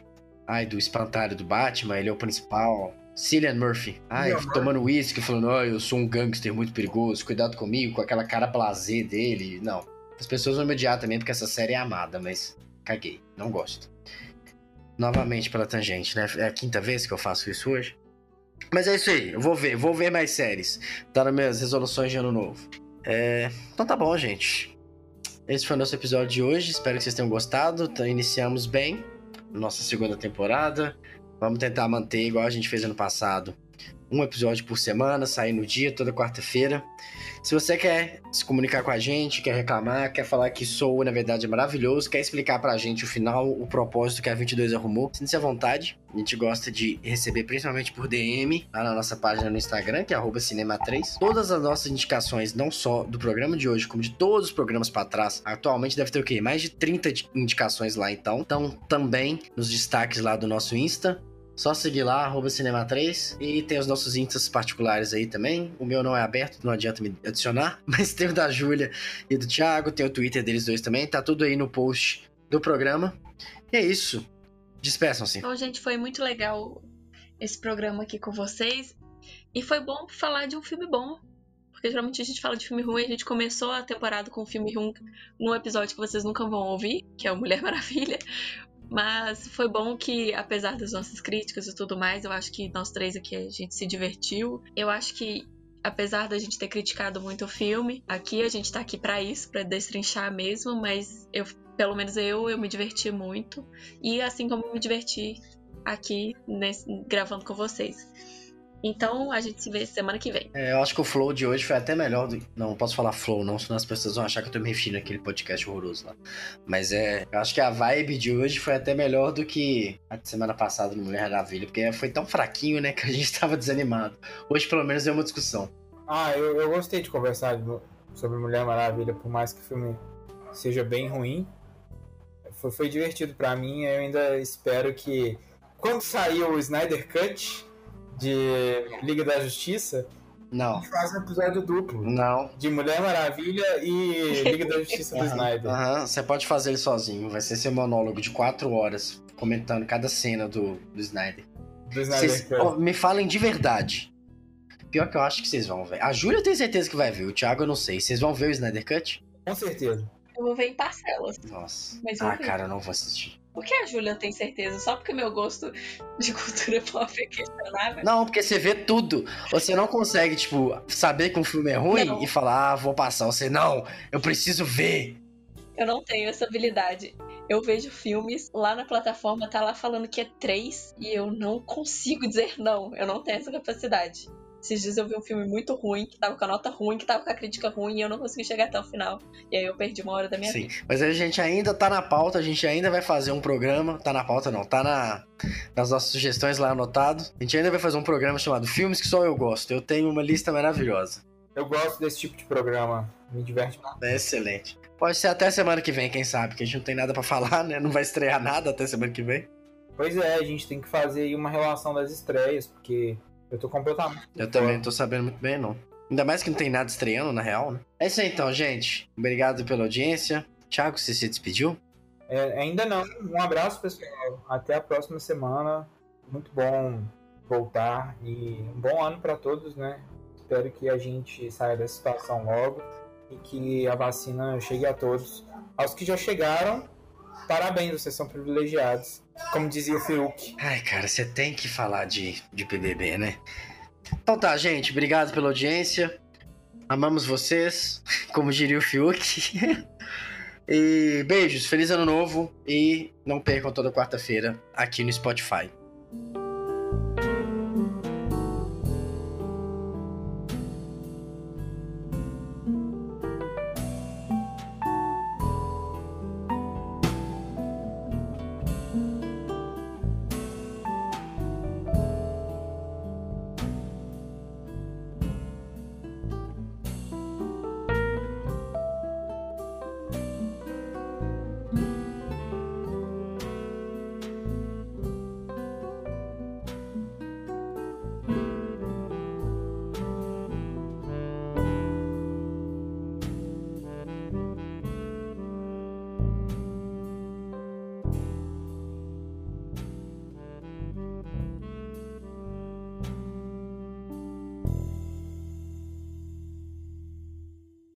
Ai, do espantalho do Batman, ele é o principal. Cillian Murphy. Ai, tomando uísque, falando, ai, eu sou um gangster muito perigoso, cuidado comigo, com aquela cara blazer dele. Não. As pessoas vão me odiar também porque essa série é amada, mas caguei. Não gosto. Novamente pela tangente, né? É a quinta vez que eu faço isso hoje. Mas é isso aí, eu vou ver, vou ver mais séries. Tá nas minhas resoluções de ano novo. É... Então tá bom, gente. Esse foi o nosso episódio de hoje. Espero que vocês tenham gostado. Então, iniciamos bem nossa segunda temporada. Vamos tentar manter igual a gente fez ano passado. Um episódio por semana, sair no dia, toda quarta-feira. Se você quer se comunicar com a gente, quer reclamar, quer falar que Soul, na verdade, é maravilhoso, quer explicar pra gente o final, o propósito que a 22 arrumou, sinta-se à vontade. A gente gosta de receber principalmente por DM, lá na nossa página no Instagram, que é cinema3. Todas as nossas indicações, não só do programa de hoje, como de todos os programas para trás, atualmente deve ter o quê? Mais de 30 indicações lá, então. Então, também nos destaques lá do nosso Insta, só seguir lá, arroba Cinema3. E tem os nossos instas particulares aí também. O meu não é aberto, não adianta me adicionar. Mas tem o da Júlia e do Thiago, tem o Twitter deles dois também. Tá tudo aí no post do programa. E é isso. Despeçam-se. Então, gente, foi muito legal esse programa aqui com vocês. E foi bom falar de um filme bom. Porque geralmente a gente fala de filme ruim, a gente começou a temporada com um filme ruim num episódio que vocês nunca vão ouvir, que é o Mulher Maravilha. Mas foi bom que, apesar das nossas críticas e tudo mais, eu acho que nós três aqui a gente se divertiu. Eu acho que, apesar da gente ter criticado muito o filme, aqui a gente tá aqui para isso, para destrinchar mesmo, mas eu, pelo menos eu, eu me diverti muito. E assim como me diverti aqui nesse, gravando com vocês. Então a gente se vê semana que vem. É, eu acho que o flow de hoje foi até melhor do. Não, posso falar flow, não, senão as pessoas vão achar que eu tô me referindo àquele podcast horroroso lá. Mas é. Eu acho que a vibe de hoje foi até melhor do que a de semana passada no Mulher Maravilha, porque foi tão fraquinho, né, que a gente tava desanimado. Hoje, pelo menos, é uma discussão. Ah, eu, eu gostei de conversar sobre Mulher Maravilha, por mais que o filme seja bem ruim. Foi, foi divertido para mim, eu ainda espero que. Quando sair o Snyder Cut, de Liga da Justiça, não. A gente faz um episódio duplo. Não. De Mulher Maravilha e Liga da Justiça do Snyder. Aham, você pode fazer ele sozinho. Vai ser seu monólogo de quatro horas, comentando cada cena do, do Snyder. Do Snyder Cês, oh, me falem de verdade. Pior que eu acho que vocês vão ver. A Júlia eu tenho certeza que vai ver, o Thiago eu não sei. Vocês vão ver o Snyder Cut? Com certeza. Eu vou ver em parcelas. Nossa. Mas ah, cara, eu não vou assistir. Por que a Júlia tem certeza? Só porque meu gosto de cultura pop é questionável? Não, porque você vê tudo. Você não consegue, tipo, saber que um filme é ruim não. e falar, ah, vou passar. Você, não, eu preciso ver. Eu não tenho essa habilidade. Eu vejo filmes, lá na plataforma tá lá falando que é três e eu não consigo dizer não. Eu não tenho essa capacidade. Esses dias eu vi um filme muito ruim, que tava com a nota ruim, que tava com a crítica ruim, e eu não consegui chegar até o final. E aí eu perdi uma hora da minha Sim, vida. mas a gente ainda tá na pauta, a gente ainda vai fazer um programa. Tá na pauta, não, tá na, nas nossas sugestões lá anotado. A gente ainda vai fazer um programa chamado Filmes que só eu gosto. Eu tenho uma lista maravilhosa. Eu gosto desse tipo de programa, me diverte. É excelente. Pode ser até semana que vem, quem sabe, que a gente não tem nada para falar, né? Não vai estrear nada até semana que vem. Pois é, a gente tem que fazer aí uma relação das estreias, porque eu tô completamente. Eu também não tô sabendo muito bem, não. Ainda mais que não tem nada estreando, na real, né? É isso aí então, gente. Obrigado pela audiência. Thiago, você se despediu? É, ainda não. Um abraço, pessoal. Até a próxima semana. Muito bom voltar e um bom ano para todos, né? Espero que a gente saia dessa situação logo e que a vacina chegue a todos. Aos que já chegaram, parabéns, vocês são privilegiados. Como dizia o Fiuk. Ai, cara, você tem que falar de, de PBB, né? Então tá, gente. Obrigado pela audiência. Amamos vocês, como diria o Fiuk. e beijos, feliz ano novo. E não percam toda quarta-feira aqui no Spotify.